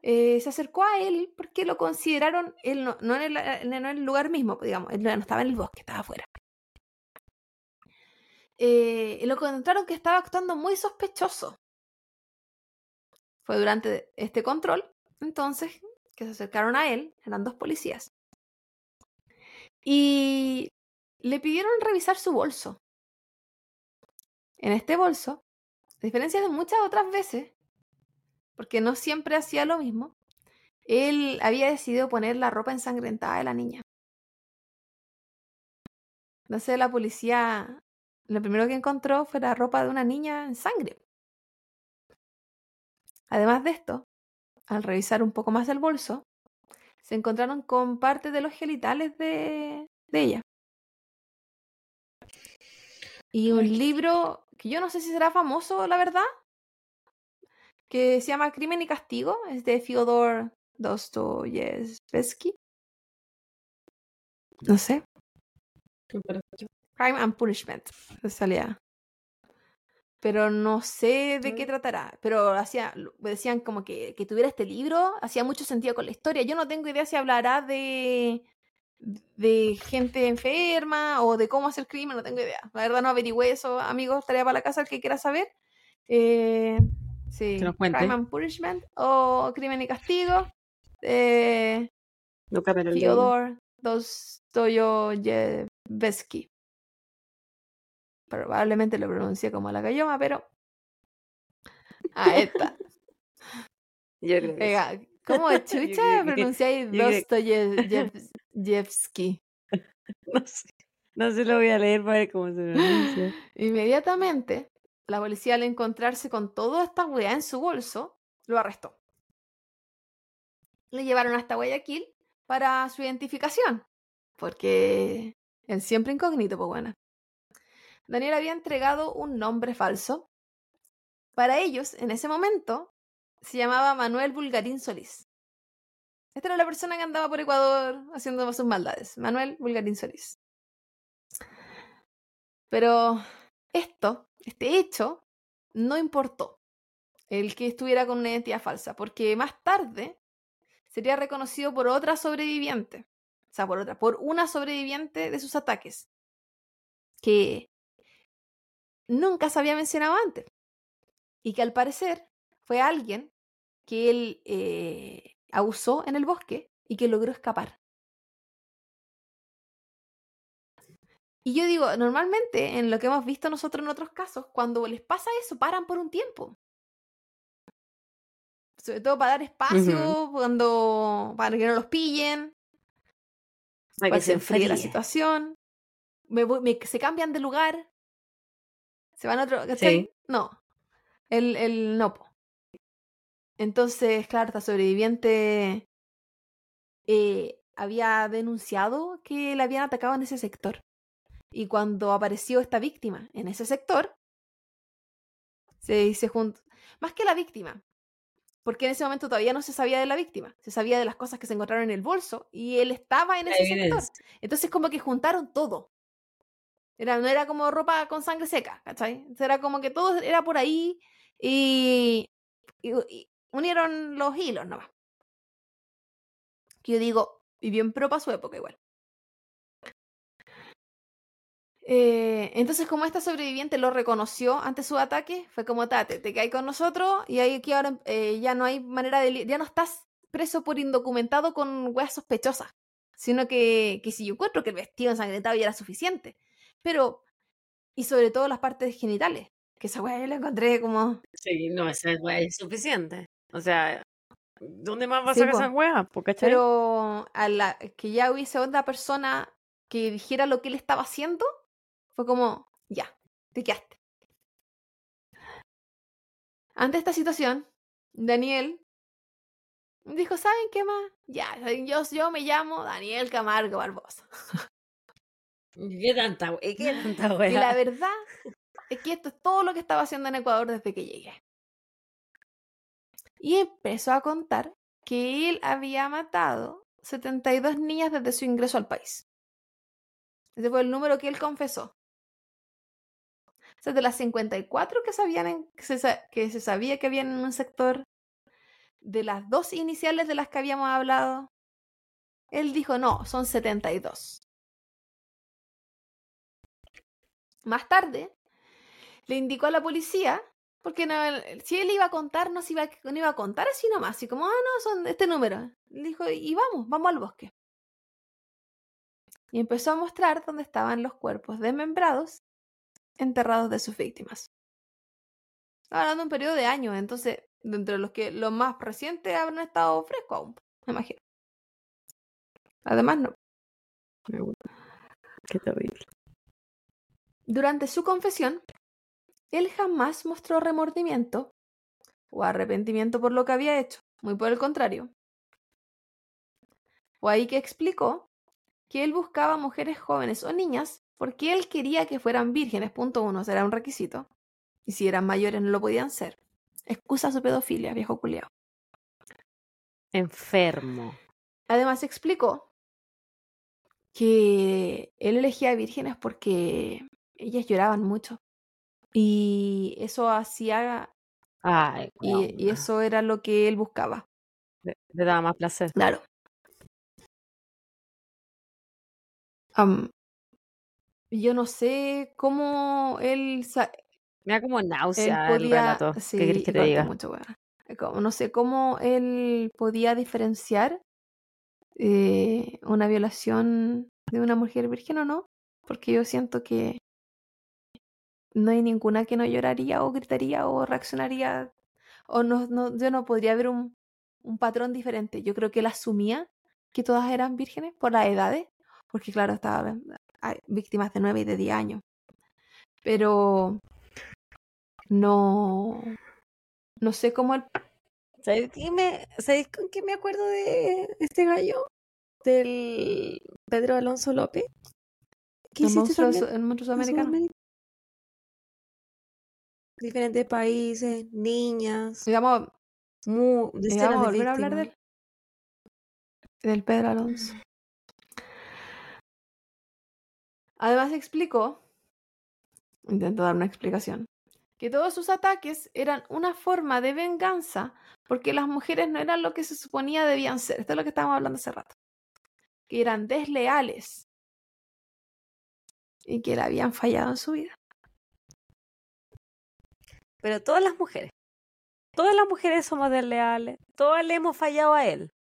eh, se acercó a él porque lo consideraron, él no, no en, el, en el lugar mismo, digamos, él no estaba en el bosque, estaba afuera. Eh, lo encontraron que estaba actuando muy sospechoso. Fue durante este control, entonces, que se acercaron a él, eran dos policías, y le pidieron revisar su bolso. En este bolso, a diferencia de muchas otras veces, porque no siempre hacía lo mismo, él había decidido poner la ropa ensangrentada de la niña. Entonces la policía lo primero que encontró fue la ropa de una niña en sangre. Además de esto, al revisar un poco más el bolso, se encontraron con parte de los genitales de, de ella. Y un libro que yo no sé si será famoso, la verdad, que se llama Crimen y Castigo, es de Fyodor Dostoyevsky. No sé. Crime and Punishment. salía. Pero no sé de qué tratará. Pero hacía, decían como que, que tuviera este libro, hacía mucho sentido con la historia. Yo no tengo idea si hablará de, de gente enferma o de cómo hacer crimen, no tengo idea. La verdad no averigüé eso, amigos, tarea para la casa, el que quiera saber. Eh, sí, Que nos. Crime and Punishment o Crimen y Castigo. Eh, Nunca me lo. Fyodor Dostoyevsky. Probablemente lo pronuncié como la cayoma, pero. Ahí está. Yo creo que sí. ¿Cómo chucha pronunciáis Dostoyevsky? No sé. No se lo voy a leer para ver cómo se pronuncia. Inmediatamente, la policía al encontrarse con toda esta weá en su bolso, lo arrestó. Le llevaron hasta Guayaquil para su identificación, porque él siempre incógnito, pues bueno. Daniel había entregado un nombre falso. Para ellos, en ese momento, se llamaba Manuel Bulgarín Solís. Esta era la persona que andaba por Ecuador haciendo sus maldades. Manuel Bulgarín Solís. Pero esto, este hecho, no importó. El que estuviera con una identidad falsa, porque más tarde sería reconocido por otra sobreviviente. O sea, por otra, por una sobreviviente de sus ataques. Que nunca se había mencionado antes. Y que al parecer fue alguien que él eh, abusó en el bosque y que logró escapar. Y yo digo, normalmente en lo que hemos visto nosotros en otros casos, cuando les pasa eso, paran por un tiempo. Sobre todo para dar espacio, cuando para que no los pillen, Para para que se enfríe la situación. Me me- se cambian de lugar. Se van a otro. ¿cachai? Sí. No. El, el no. Entonces, claro, esta sobreviviente eh, había denunciado que la habían atacado en ese sector. Y cuando apareció esta víctima en ese sector, se, se juntó. Más que la víctima, porque en ese momento todavía no se sabía de la víctima, se sabía de las cosas que se encontraron en el bolso y él estaba en ese sector. Entonces como que juntaron todo. Era, no era como ropa con sangre seca, ¿cachai? Era como que todo era por ahí y, unieron los hilos nomás. Que yo digo, y bien pro para su época igual. Eh, entonces, como esta sobreviviente lo reconoció ante su ataque, fue como Tate, te caes con nosotros y ahí aquí ahora eh, ya no hay manera de. Ya no estás preso por indocumentado con weas sospechosas, sino que, que si yo encuentro que el vestido ensangrentado ya era suficiente. Pero, y sobre todo las partes genitales, Que esa weá yo la encontré como. Sí, no, esa weá es suficiente. O sea, ¿dónde más vas a sacar po. po, ¿cachai? Pero a la que ya hubiese otra persona que dijera lo que él estaba haciendo, fue como, ya, te quedaste. Ante esta situación, Daniel dijo, ¿saben qué más? Ya, yo, yo me llamo Daniel Camargo Barbosa. ¿Qué tanta? ¿Qué tanta Y la verdad es que esto es todo lo que estaba haciendo en Ecuador desde que llegué. Y empezó a contar que él había matado 72 niñas desde su ingreso al país. Ese fue el número que él confesó. O sea, de las 54 que, sabían en- que, se, que se sabía que habían en un sector, de las dos iniciales de las que habíamos hablado, él dijo, no, son 72. Más tarde, le indicó a la policía, porque si él iba a contar, no, se iba, no iba a contar así nomás, así como, ah, no, son este número. Le dijo, y vamos, vamos al bosque. Y empezó a mostrar dónde estaban los cuerpos desmembrados, enterrados de sus víctimas. Estaba hablando de un periodo de años, entonces, de entre los que los más recientes habrán estado frescos aún, me imagino. Además, no. Qué terrible. Durante su confesión, él jamás mostró remordimiento o arrepentimiento por lo que había hecho, muy por el contrario. O ahí que explicó que él buscaba mujeres jóvenes o niñas porque él quería que fueran vírgenes, punto uno, será un requisito. Y si eran mayores no lo podían ser. Excusa su pedofilia, viejo culiao. Enfermo. Además explicó que él elegía vírgenes porque ellas lloraban mucho. Y eso hacía Ay, Y, eso era lo que él buscaba. Le, le daba más placer. Claro. Yo no sé cómo él, Me da como náusea el relato. Sí, ¿Qué querés que te diga? mucho, No sé cómo él podía diferenciar eh, una violación de una mujer virgen o no. Porque yo siento que no hay ninguna que no lloraría o gritaría o reaccionaría. O no, no, yo no podría ver un, un patrón diferente. Yo creo que él asumía que todas eran vírgenes por las edades. Porque claro, estaban hay víctimas de 9 y de 10 años. Pero no, no sé cómo ¿Sabes, qué me, ¿Sabes con qué me acuerdo de este gallo? Del Pedro Alonso López. ¿Qué el hiciste monstruo, el monstruo sudamericano. Diferentes países, niñas, Y vamos, mu- y decenas vamos a de volver a hablar de víctimas. él. Del Pedro Alonso. Además explicó, intento dar una explicación, que todos sus ataques eran una forma de venganza porque las mujeres no eran lo que se suponía debían ser. Esto es lo que estábamos hablando hace rato. Que eran desleales y que le habían fallado en su vida. Pero todas las mujeres, todas las mujeres somos desleales, todas le hemos fallado a él.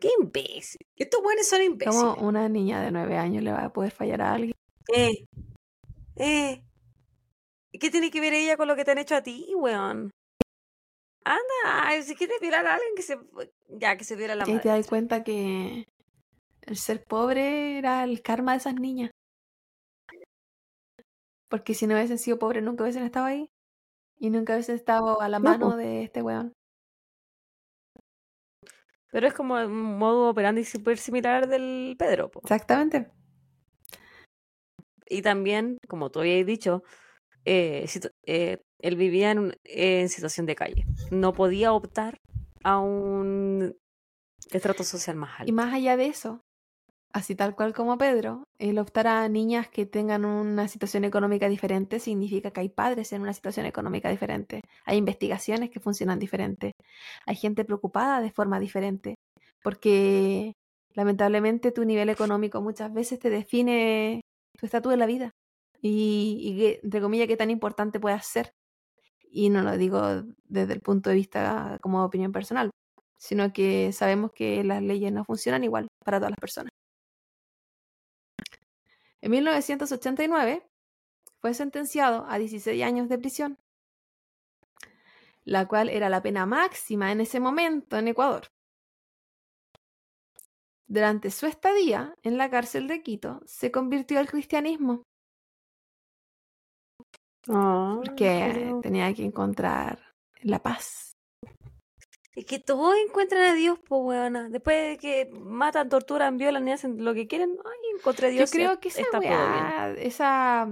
¡Qué imbécil! Estos buenos son imbéciles. Como una niña de nueve años le va a poder fallar a alguien. Eh, eh. ¿Y qué tiene que ver ella con lo que te han hecho a ti, weón? Anda, si quieres violar a alguien que se... Ya, que se viera la Y madre. te das cuenta que el ser pobre era el karma de esas niñas. Porque si no hubiesen sido pobres, nunca hubiesen estado ahí. Y nunca hubiesen estado a la No, mano po. de este weón. Pero es como un modo operandi súper similar del Pedro, po. Exactamente. Y también, como tú habías dicho, eh, eh, él vivía en, en situación de calle. No podía optar a un estrato social más Y alto. más allá de eso, así tal cual como Pedro, el optar a niñas que tengan una situación económica diferente significa que hay padres en una situación económica diferente. Hay investigaciones que funcionan diferente. Hay gente preocupada de forma diferente. Porque lamentablemente tu nivel económico muchas veces te define tu estatus en la vida. Y, que, entre comillas, qué tan importante puedas ser. Y no lo digo desde el punto de vista como opinión personal, sino que sabemos que las leyes no funcionan igual para todas las personas. En 1989, fue sentenciado a 16 años de prisión, la cual era la pena máxima en ese momento en Ecuador. Durante su estadía en la cárcel de Quito, se convirtió al cristianismo Ah, porque pero- tenía que encontrar la paz. Es que todos encuentran a Dios, pues, weona. Después de que matan, torturan, violan y hacen lo que quieren, ay, encontré a Yo Dios. creo ya que esa está weá, esa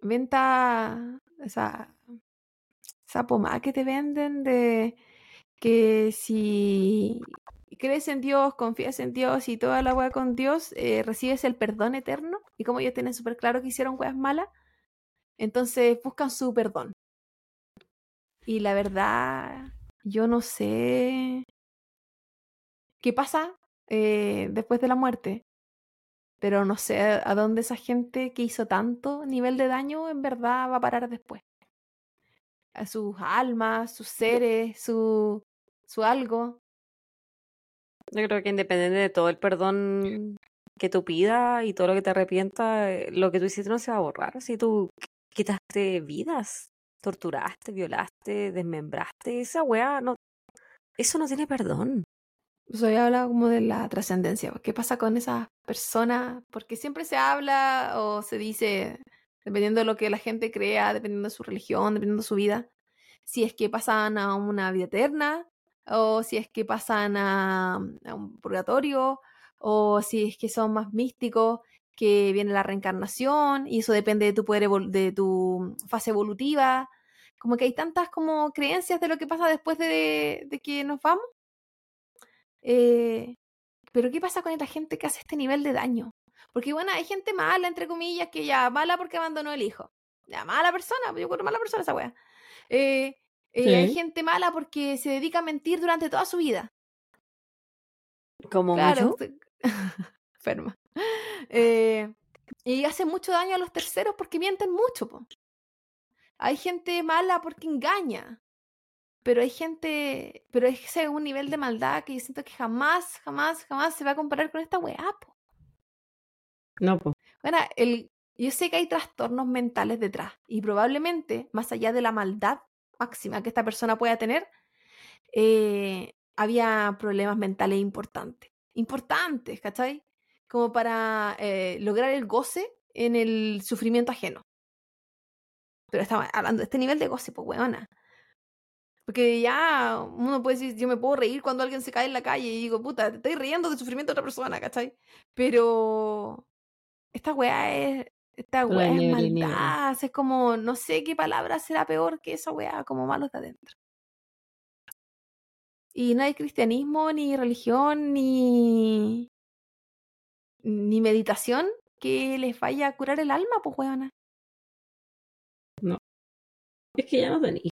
venta, esa, esa pomada que te venden de que si crees en Dios, confías en Dios y toda la weá con Dios, eh, recibes el perdón eterno. Y como ellos tienen súper claro que hicieron weas malas, entonces buscan su perdón. Y la verdad, yo no sé qué pasa eh, después de la muerte. Pero no sé a dónde esa gente que hizo tanto nivel de daño en verdad va a parar después. A sus almas, sus seres, su, su algo. Yo creo que independiente de todo el perdón que tú pidas y todo lo que te arrepientas, eh, lo que tú hiciste no se va a borrar. Si tú quitaste vidas, torturaste, violaste, desmembraste, esa weá, no, eso no tiene perdón. Pues hoy habla como de la trascendencia. ¿Qué pasa con esas personas? Porque siempre se habla o se dice, dependiendo de lo que la gente crea, dependiendo de su religión, dependiendo de su vida, si es que pasan a una vida eterna, o si es que pasan a un purgatorio, o si es que son más místicos, que viene la reencarnación, y eso depende de tu poder de tu fase evolutiva. Como que hay tantas como creencias de lo que pasa después de, de que nos vamos. Eh, pero ¿qué pasa con la gente que hace este nivel de daño? Porque bueno, hay gente mala, entre comillas, que ya mala porque abandonó el hijo. Ya, mala persona, yo creo mala persona esa wea. Eh, eh, Hay gente mala porque se dedica a mentir durante toda su vida. Como Claro, mucho. enferma. Eh, y hace mucho daño a los terceros porque mienten mucho. po. Hay gente mala porque engaña. Pero hay gente, pero es ese un nivel de maldad que yo siento que jamás, jamás, jamás se va a comparar con esta weá. po. No, pues. Bueno, el, yo sé que hay trastornos mentales detrás y probablemente, más allá de la maldad máxima que esta persona pueda tener, eh, había problemas mentales importantes. Importantes, ¿cachai? Como para eh, lograr el goce en el sufrimiento ajeno. Pero estaba hablando de este nivel de goce, pues, weona. Porque ya uno puede decir, yo me puedo reír cuando alguien se cae en la calle y digo, puta, te estoy riendo del sufrimiento de otra persona, ¿cachai? Pero esta weá es, esta weá es maldad, es como, no sé qué palabra será peor que esa weá, como malos de adentro. Y no hay cristianismo, ni religión, ni, ni meditación que les vaya a curar el alma, pues weona. Es que ya no tenéis.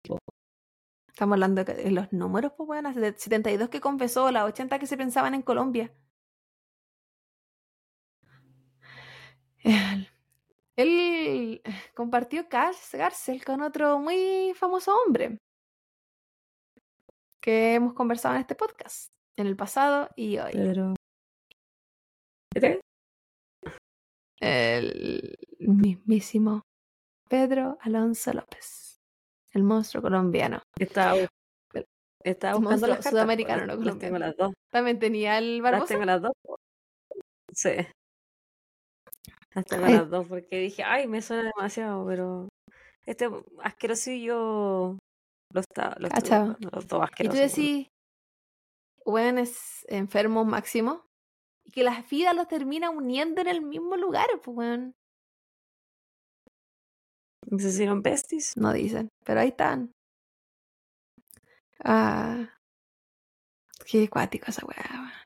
Estamos hablando de los números, pues de 72 que confesó, las 80 que se pensaban en Colombia. Él, compartió cárcel con otro muy famoso hombre que hemos conversado en este podcast, en el pasado y hoy. Pedro. ¿Este? El mismísimo Pedro Alonso López, el monstruo colombiano. Estaba, estaba Es buscando monstruo las cartas. sudamericano, po, no las tengo las dos. También tenía el Las Barbosa. tengo las dos. po. Sí. Las tengo Ay. las dos porque dije, ay, me suena demasiado, pero este asquerosillo lo está, lo buscando, los dos Y tú decís, weones enfermos máximos, y que la vida los termina uniendo en el mismo lugar, pues weón. ¿No se hicieron besties? No dicen, pero ahí están. Ah, qué cuático esa weá.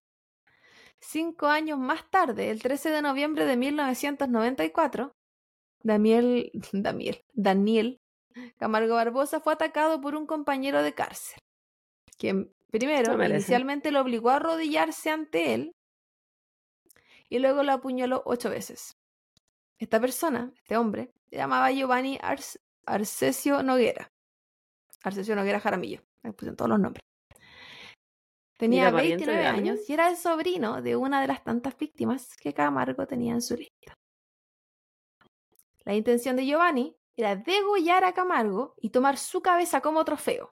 Cinco años más tarde, el 13 de noviembre de 1994, Daniel, Daniel, Daniel Camargo Barbosa fue atacado por un compañero de cárcel, quien primero inicialmente lo obligó a arrodillarse ante él y luego lo apuñaló ocho veces. Esta persona, este hombre, se llamaba Giovanni Arcesio Noguera. Arcesio Noguera Jaramillo. Me pusieron todos los nombres. Tenía ¿Era pariente de 29 alguien? años y era el sobrino de una de las tantas víctimas que Camargo tenía en su lista. La intención de Giovanni era degollar a Camargo y tomar su cabeza como trofeo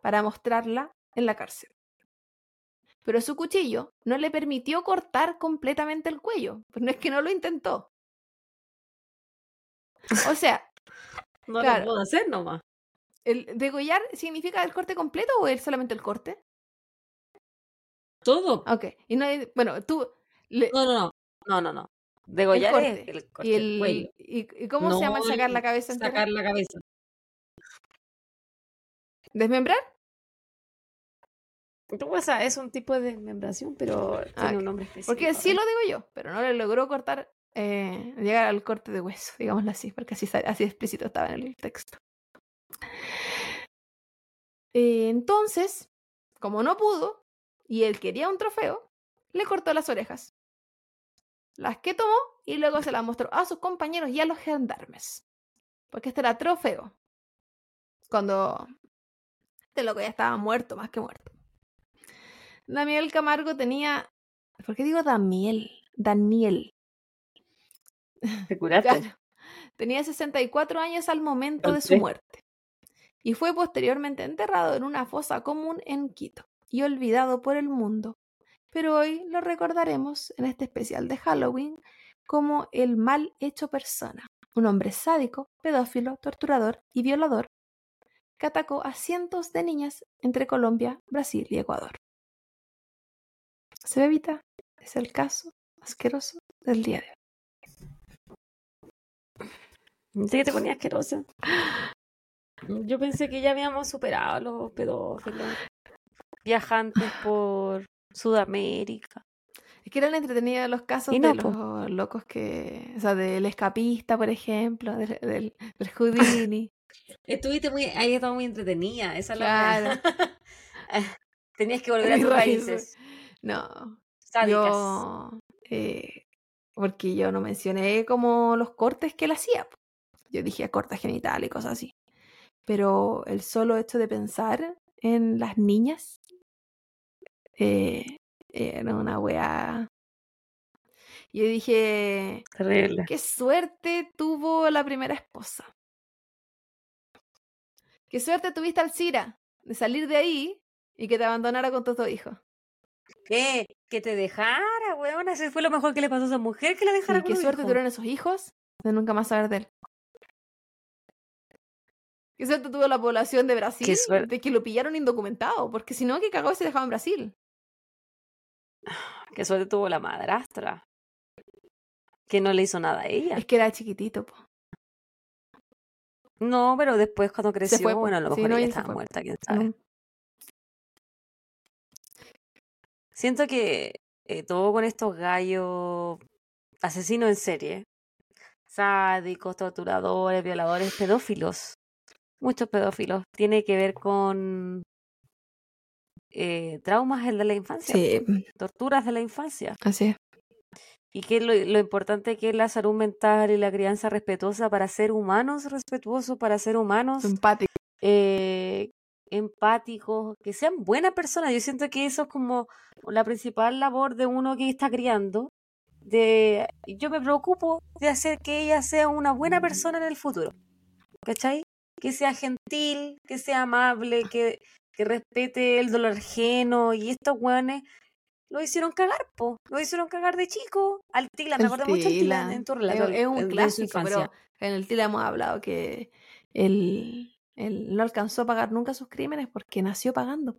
para mostrarla en la cárcel. Pero su cuchillo no le permitió cortar completamente el cuello, pues no es que no lo intentó. O sea, No Claro. lo puedo hacer nomás. ¿el degollar significa el corte completo o es solamente el corte? Todo. Ok, y no hay- bueno, tú le- No, no, no. No, no, no. el Degollar corte, es el corte y el cuello. y, y cómo se llama el sacar la cabeza? Sacar la cabeza. ¿Desmembrar? Tú, o sea, es un tipo de desmembración, pero tiene un nombre específico. Porque sí lo digo yo, pero no le logró cortar, eh, llegar al corte de hueso, digámoslo así, porque así, así explícito estaba en el texto. Eh, entonces, como no pudo, y él quería un trofeo, le cortó las orejas. Las que tomó y luego se las mostró a sus compañeros y a los gendarmes. Porque este era trofeo. Cuando este loco ya estaba muerto, más que muerto. Daniel Camargo tenía. ¿Por qué digo Daniel? Daniel. Te curaste. Claro. Tenía 64 años al momento de su muerte. Y fue posteriormente enterrado en una fosa común en Quito y olvidado por el mundo. Pero hoy lo recordaremos en este especial de Halloween como el mal hecho persona, un hombre sádico, pedófilo, torturador y violador que atacó a cientos de niñas entre Colombia, Brasil y Ecuador. Se bebita es el caso asqueroso del día de hoy. Pensé que te ponía asquerosa. Yo pensé que ya habíamos superado a los pedófilos. Viajantes por Sudamérica. Es que eran entretenidos los casos de no, po. los locos que. O sea, del escapista, por ejemplo, del, del, del Houdini. Estuviste muy, ahí estaba muy entretenida, esa es la Claro. verdad. Tenías que volver a tus raíces. No. sádicas. Yo. eh, porque yo no mencioné como los cortes que él hacía. Yo dije cortes genital y cosas así. Pero el solo hecho de pensar en las niñas eh, era una wea. Yo dije. Terrible. Qué suerte tuvo la primera esposa. Qué suerte tuviste Alcira de salir de ahí y que te abandonara con tus dos hijos. ¿Qué? Que te dejara, weón. Ese fue lo mejor que le pasó a esa mujer que la dejara Sí, con qué suerte tuvieron esos hijos de nunca más saber de él. Qué suerte tuvo la población de Brasil de que lo pillaron indocumentado, porque si no, que cagó y se dejaba en Brasil. Qué suerte tuvo la madrastra. Que no le hizo nada a ella. Es que era chiquitito, po. No, pero después cuando creció, fue, bueno, a lo Sí, mejor no, ella estaba muerta, quién sabe. Siento que eh, todo con estos gallos asesinos en serie, sádicos, torturadores, violadores, pedófilos, muchos pedófilos, tiene que ver con eh, traumas de la infancia, Sí, torturas de la infancia. así es. Y que lo, lo importante que es la salud mental y la crianza respetuosa para ser humanos respetuosos, para ser humanos Simpático. eh, empáticos, que sean buenas personas. Yo siento que eso es como la principal labor de uno que está criando. De, yo me preocupo de hacer que ella sea una buena persona en el futuro. ¿Cachai? Que sea gentil, que sea amable, que, que respete el dolor ajeno. Y estos weones lo hicieron cagar, po. Lo hicieron cagar de chico. Al Tila, me El acuerdo mucho del Tila en tu Es, relato. es un de su clásico, pero en el Tila hemos hablado que él, él no alcanzó a pagar nunca sus crímenes porque nació pagando.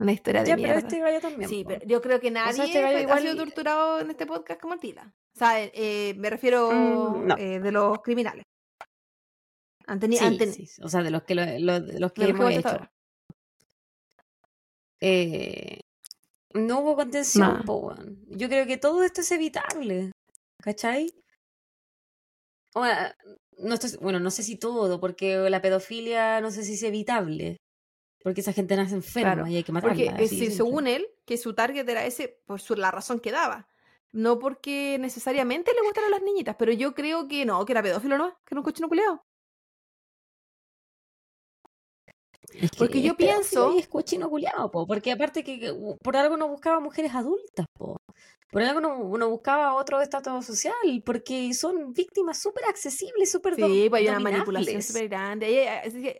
Una historia de Ya, pero mierda. este gallo también. Sí, pero yo creo que nadie sea, este gallo fue- ha igual- sido torturado en este podcast como Tila. O sea, eh, eh, me refiero Mm, no. eh, de los criminales. Han teni- Sí, han sí, o sea, de los que, lo- lo- de los que de hemos hecho ahora. Eh, no hubo contención, No. Yo creo que todo esto es evitable. ¿Cachai? Bueno, no estoy- bueno, no sé si todo, porque la pedofilia no sé si es evitable. Porque esa gente nace enferma Claro, y hay que matarla. Porque así según él, que su target era ese por su, la razón que daba. No porque necesariamente le gustaran las niñitas, pero yo creo que no, que era pedófilo, ¿no? Que era un cochino culeado. Es que porque yo pienso- Y es cochino culiao, po, porque aparte que que, por algo no buscaba mujeres adultas, po. Por algo uno, uno buscaba otro estatus social, porque son víctimas súper accesibles, súper Sí, pues hay una manipulación súper grande. Eh,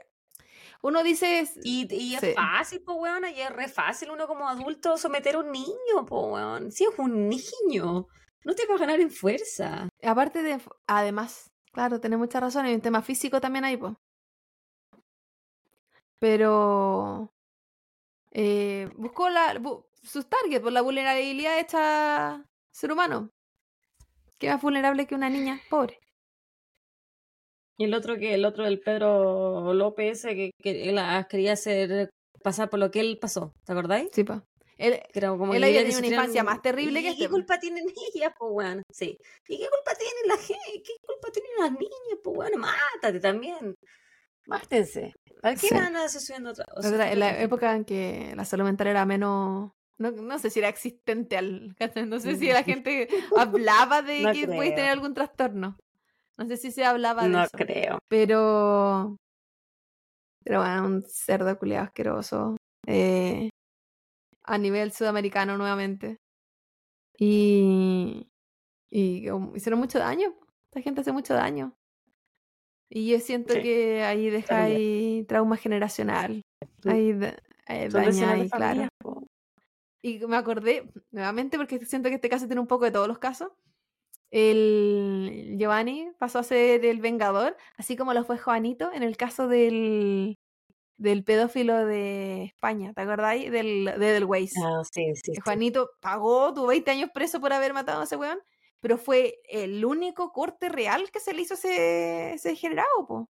uno dice... Y, y es fácil, pues, weón, y es re fácil uno como adulto someter a un niño, pues, weón. Si es un niño, no te va a ganar en fuerza. Aparte de, además, claro, tenés mucha razón, hay un tema físico también ahí, pues. Pero... Eh, buscó la, sus targets por la vulnerabilidad de este ser humano. Que más vulnerable que una niña pobre. Y el otro que el otro del Pedro López que, que quería hacer pasar por lo que él pasó, ¿te acordáis? Sí, pa. Él, como él había tenido una infancia más terrible que este. ¿Qué culpa tienen ellas, pues weón? Sí. ¿Y qué culpa tienen la gente? ¿Qué culpa tienen las niñas, pues weón? Mátate también. Mátense. ¿Para qué van a subiendo otra? en la época en que la salud mental era menos no, no sé si era existente al no sé si la gente hablaba de que puedes tener algún trastorno. No sé si se hablaba de eso. No creo. Pero. Pero bueno, un cerdo culiado asqueroso. Eh, a nivel sudamericano nuevamente. Y. Y hicieron mucho daño. Esta gente hace mucho daño. Y yo siento que ahí deja ahí trauma generacional. Ahí, eh, daña ahí, claro. Y me acordé nuevamente porque siento que este caso tiene un poco de todos los casos. El Giovanni pasó a ser el vengador, así como lo fue Juanito en el caso del, del pedófilo de España, ¿te acordáis? Del, de Del Weiss. Ah, sí, sí, Juanito pagó, tuvo 20 años preso por haber matado a ese weón, pero fue el único corte real que se le hizo ese, ese generado, po.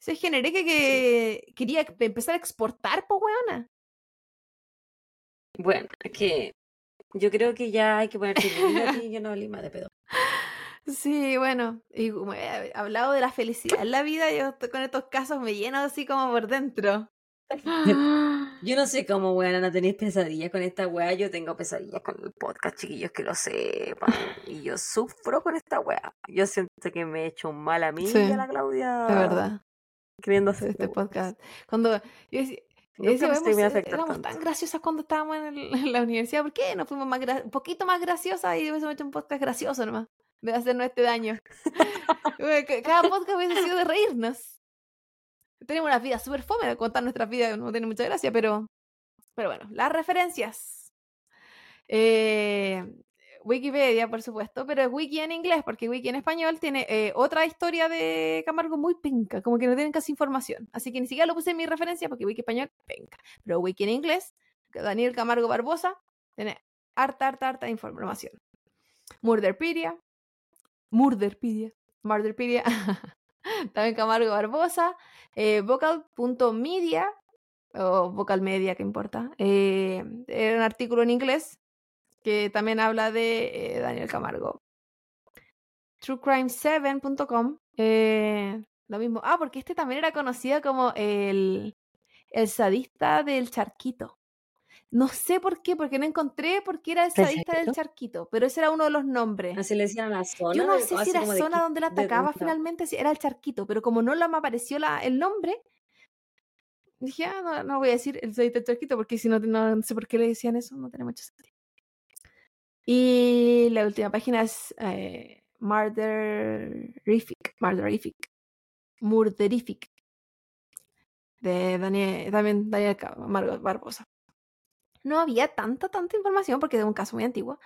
Ese generé que, que quería empezar a exportar, po, weona. Bueno, es que yo creo que ya hay que ponerte y yo no más de pedo. Sí, bueno, y como he hablado de la felicidad en la vida, yo con estos casos me lleno así como por dentro. Yo no sé cómo, weón, no tenéis pesadillas con esta weá. Yo tengo pesadillas con el podcast, chiquillos, que lo sepan. Y yo sufro con esta weá. Yo siento que me he hecho un mal a mí y a la Claudia. De verdad. Queriendo hacer este podcast. Cuando yo y éramos tan graciosas cuando estábamos en, la universidad. ¿Por qué? Nos fuimos más un poquito más graciosas y hubiésemos hecho un podcast gracioso nomás. De hacernos este daño. Cada podcast hubiese sido de reírnos. Tenemos una vida súper fome, contar nuestras vidas no tiene mucha gracia, pero, pero bueno, las referencias. Eh, Wikipedia, por supuesto, pero es wiki en inglés, porque wiki en español tiene eh, otra historia de Camargo muy penca, como que no tienen casi información. Así que ni siquiera lo puse en mi referencia, porque wiki español, penca. Pero wiki en inglés, Daniel Camargo Barbosa, tiene harta, harta, harta información. Murderpedia, Murderpedia, Murderpedia, también Camargo Barbosa, eh, vocal.media, o vocal media, que importa, eh, un artículo en inglés que también habla de eh, Daniel Camargo. TrueCrime7.com, eh, lo mismo. Ah, porque este también era conocido como el, el sadista del charquito. No sé por qué, porque no encontré por qué era el sadista del charquito, pero ese era uno de los nombres. Así le decían a la zona. Yo no sé si era la zona donde la atacaba finalmente, si era el charquito, pero como no me apareció la, el nombre, dije, ah, no, no voy a decir el sadista del charquito, porque si no, no, sé por qué le decían eso, no tiene mucho sentido. Y la última página es eh, Murderific, Murderific, Murderific, de Daniel, también Daniel Margot Barbosa. No había tanta, tanta información porque es un caso muy antiguo,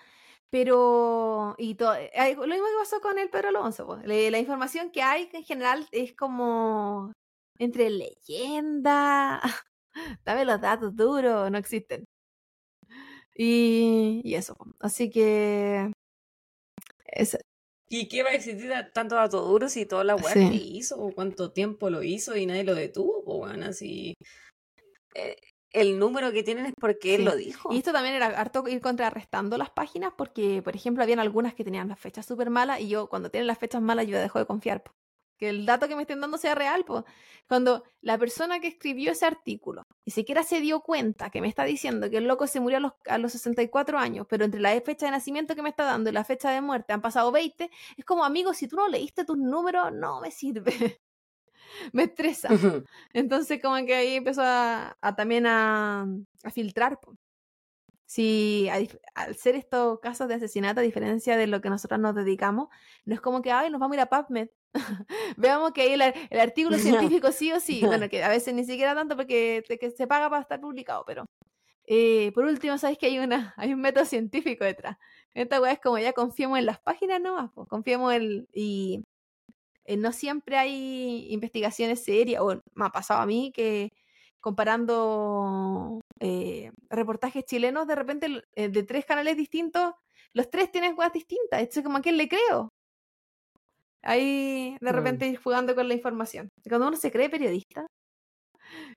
pero y todo, eh, lo mismo que pasó con el Pedro Alonso. La, información que hay en general es como entre leyenda, dame los datos duros, no existen. Y, eso. Así que. ¿Y qué va a existir tanto dato duro si toda la web que hizo? o ¿Cuánto tiempo lo hizo y nadie lo detuvo? Pues bueno, así. Eh, el número que tienen es porque él lo dijo. Y esto también era harto ir contrarrestando las páginas porque, por ejemplo, habían algunas que tenían las fechas súper malas y yo cuando tienen las fechas malas yo dejo de confiar que el dato que me estén dando sea real, pues. Cuando la persona que escribió ese artículo ni siquiera se dio cuenta que me está diciendo que el loco se murió a los, a los 64 años, pero entre la fecha de nacimiento que me está dando y la fecha de muerte han pasado 20, es como, amigo, si tú no leíste tus números, no me sirve. me estresa. Entonces, como que ahí empezó a, también a, a filtrar. si al ser estos casos de asesinato, a diferencia de lo que nosotros nos dedicamos, no es como que, ay, nos vamos a ir a PubMed. Veamos que ahí el, artículo científico sí o sí, bueno, que a veces ni siquiera tanto porque que se paga para estar publicado, pero eh, por último, sabes que hay una, hay un método científico detrás. Esta weá es como ya confiemos en las páginas nomás, pues, confiemos en y eh, no siempre hay investigaciones serias, o me ha pasado a mí que comparando eh, reportajes chilenos, de repente eh, de tres canales distintos, los tres tienen cosas distintas. Entonces, como a quién le creo. Ahí de repente ir jugando con la información. Cuando uno se cree periodista.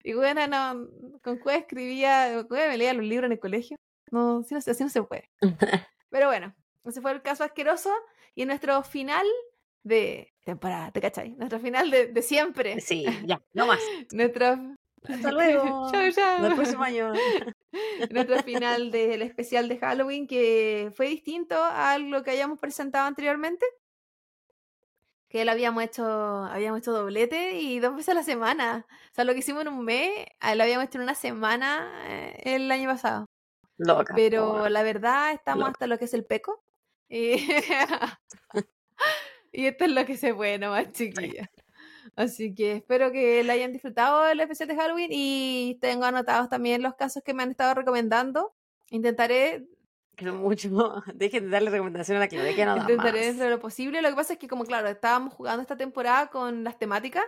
Y bueno, no, con cuál escribía, me leía los libros en el colegio. No, así no, así no se puede. Pero bueno, ese fue el caso asqueroso. Y nuestro final de temporada, ¿te cachai? Nuestro final de, de siempre. Sí, ya, no más. nuestro, hasta luego. chao, chao. el próximo año. Nuestro final del especial de Halloween que fue distinto a lo que habíamos presentado anteriormente. Que lo habíamos hecho, habíamos hecho doblete y dos veces a la semana. O sea, lo que hicimos en un mes, lo habíamos hecho en una semana eh, el año pasado. Loca, Pero la verdad, estamos hasta lo que es el peco. Y... y esto es lo que se puede nomás, chiquilla. Así que espero que le hayan disfrutado el especial de Halloween y tengo anotados también los casos que me han estado recomendando. Intentaré. Que mucho. Dejen de darle recomendación a la que no Intentaré dentro de lo posible. Lo que pasa es que, como claro, estábamos jugando esta temporada con las temáticas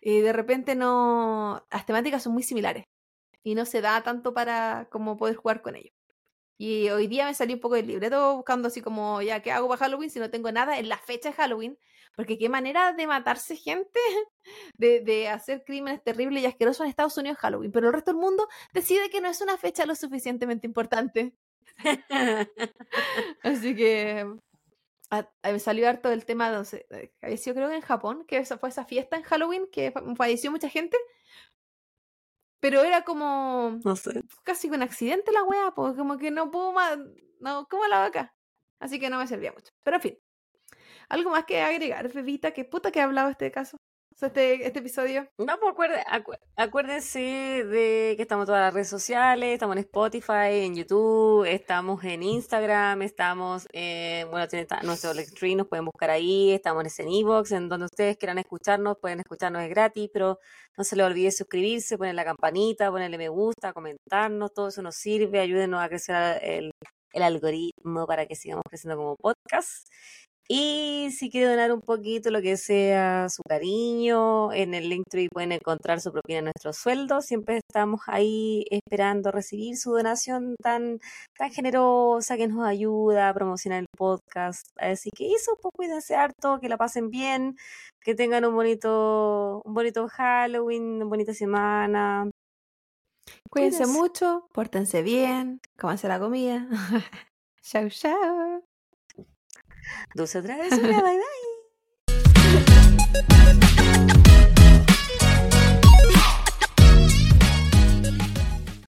y de repente no. Las temáticas son muy similares y no se da tanto para como poder jugar con ellos. Y hoy día me salí un poco del libreto buscando así como, ya, ¿qué hago para Halloween si no tengo nada en la fecha de Halloween? Porque qué manera de matarse gente, de, de hacer crímenes terribles y asquerosos en Estados Unidos Halloween. Pero el resto del mundo decide que no es una fecha lo suficientemente importante. Así que me salió harto el tema, no sé, yo creo que en Japón, que fue esa fiesta en Halloween que falleció mucha gente. Pero era como. No sé. Casi un accidente la wea, pues como que no pudo más. No, como la vaca. Así que no me servía mucho. Pero en fin. ¿Algo más que agregar, Bebita? ¿Qué puta que ha hablado este caso? Este, este episodio. No, pues acuérdense, de que estamos en todas las redes sociales, estamos en Spotify, en YouTube, estamos en Instagram, estamos, en, bueno, tiene nuestro stream, nos pueden buscar ahí, estamos en Evox, en donde ustedes quieran escucharnos, pueden escucharnos, es gratis, pero no se les olvide suscribirse, poner la campanita, ponerle me gusta, comentarnos, todo eso nos sirve, ayúdenos a crecer el algoritmo para que sigamos creciendo como podcast. Y si quiere donar un poquito, lo que sea su cariño, en el Linktree pueden encontrar su propina en nuestro sueldo. Siempre estamos ahí esperando recibir su donación tan, tan generosa que nos ayuda a promocionar el podcast. Así que eso, pues cuídense harto, que la pasen bien, que tengan un bonito, un bonito Halloween, una bonita semana. Cuídense, mucho, pórtense bien, cómanse la comida. chau, chau. Dulce travesura, bye bye.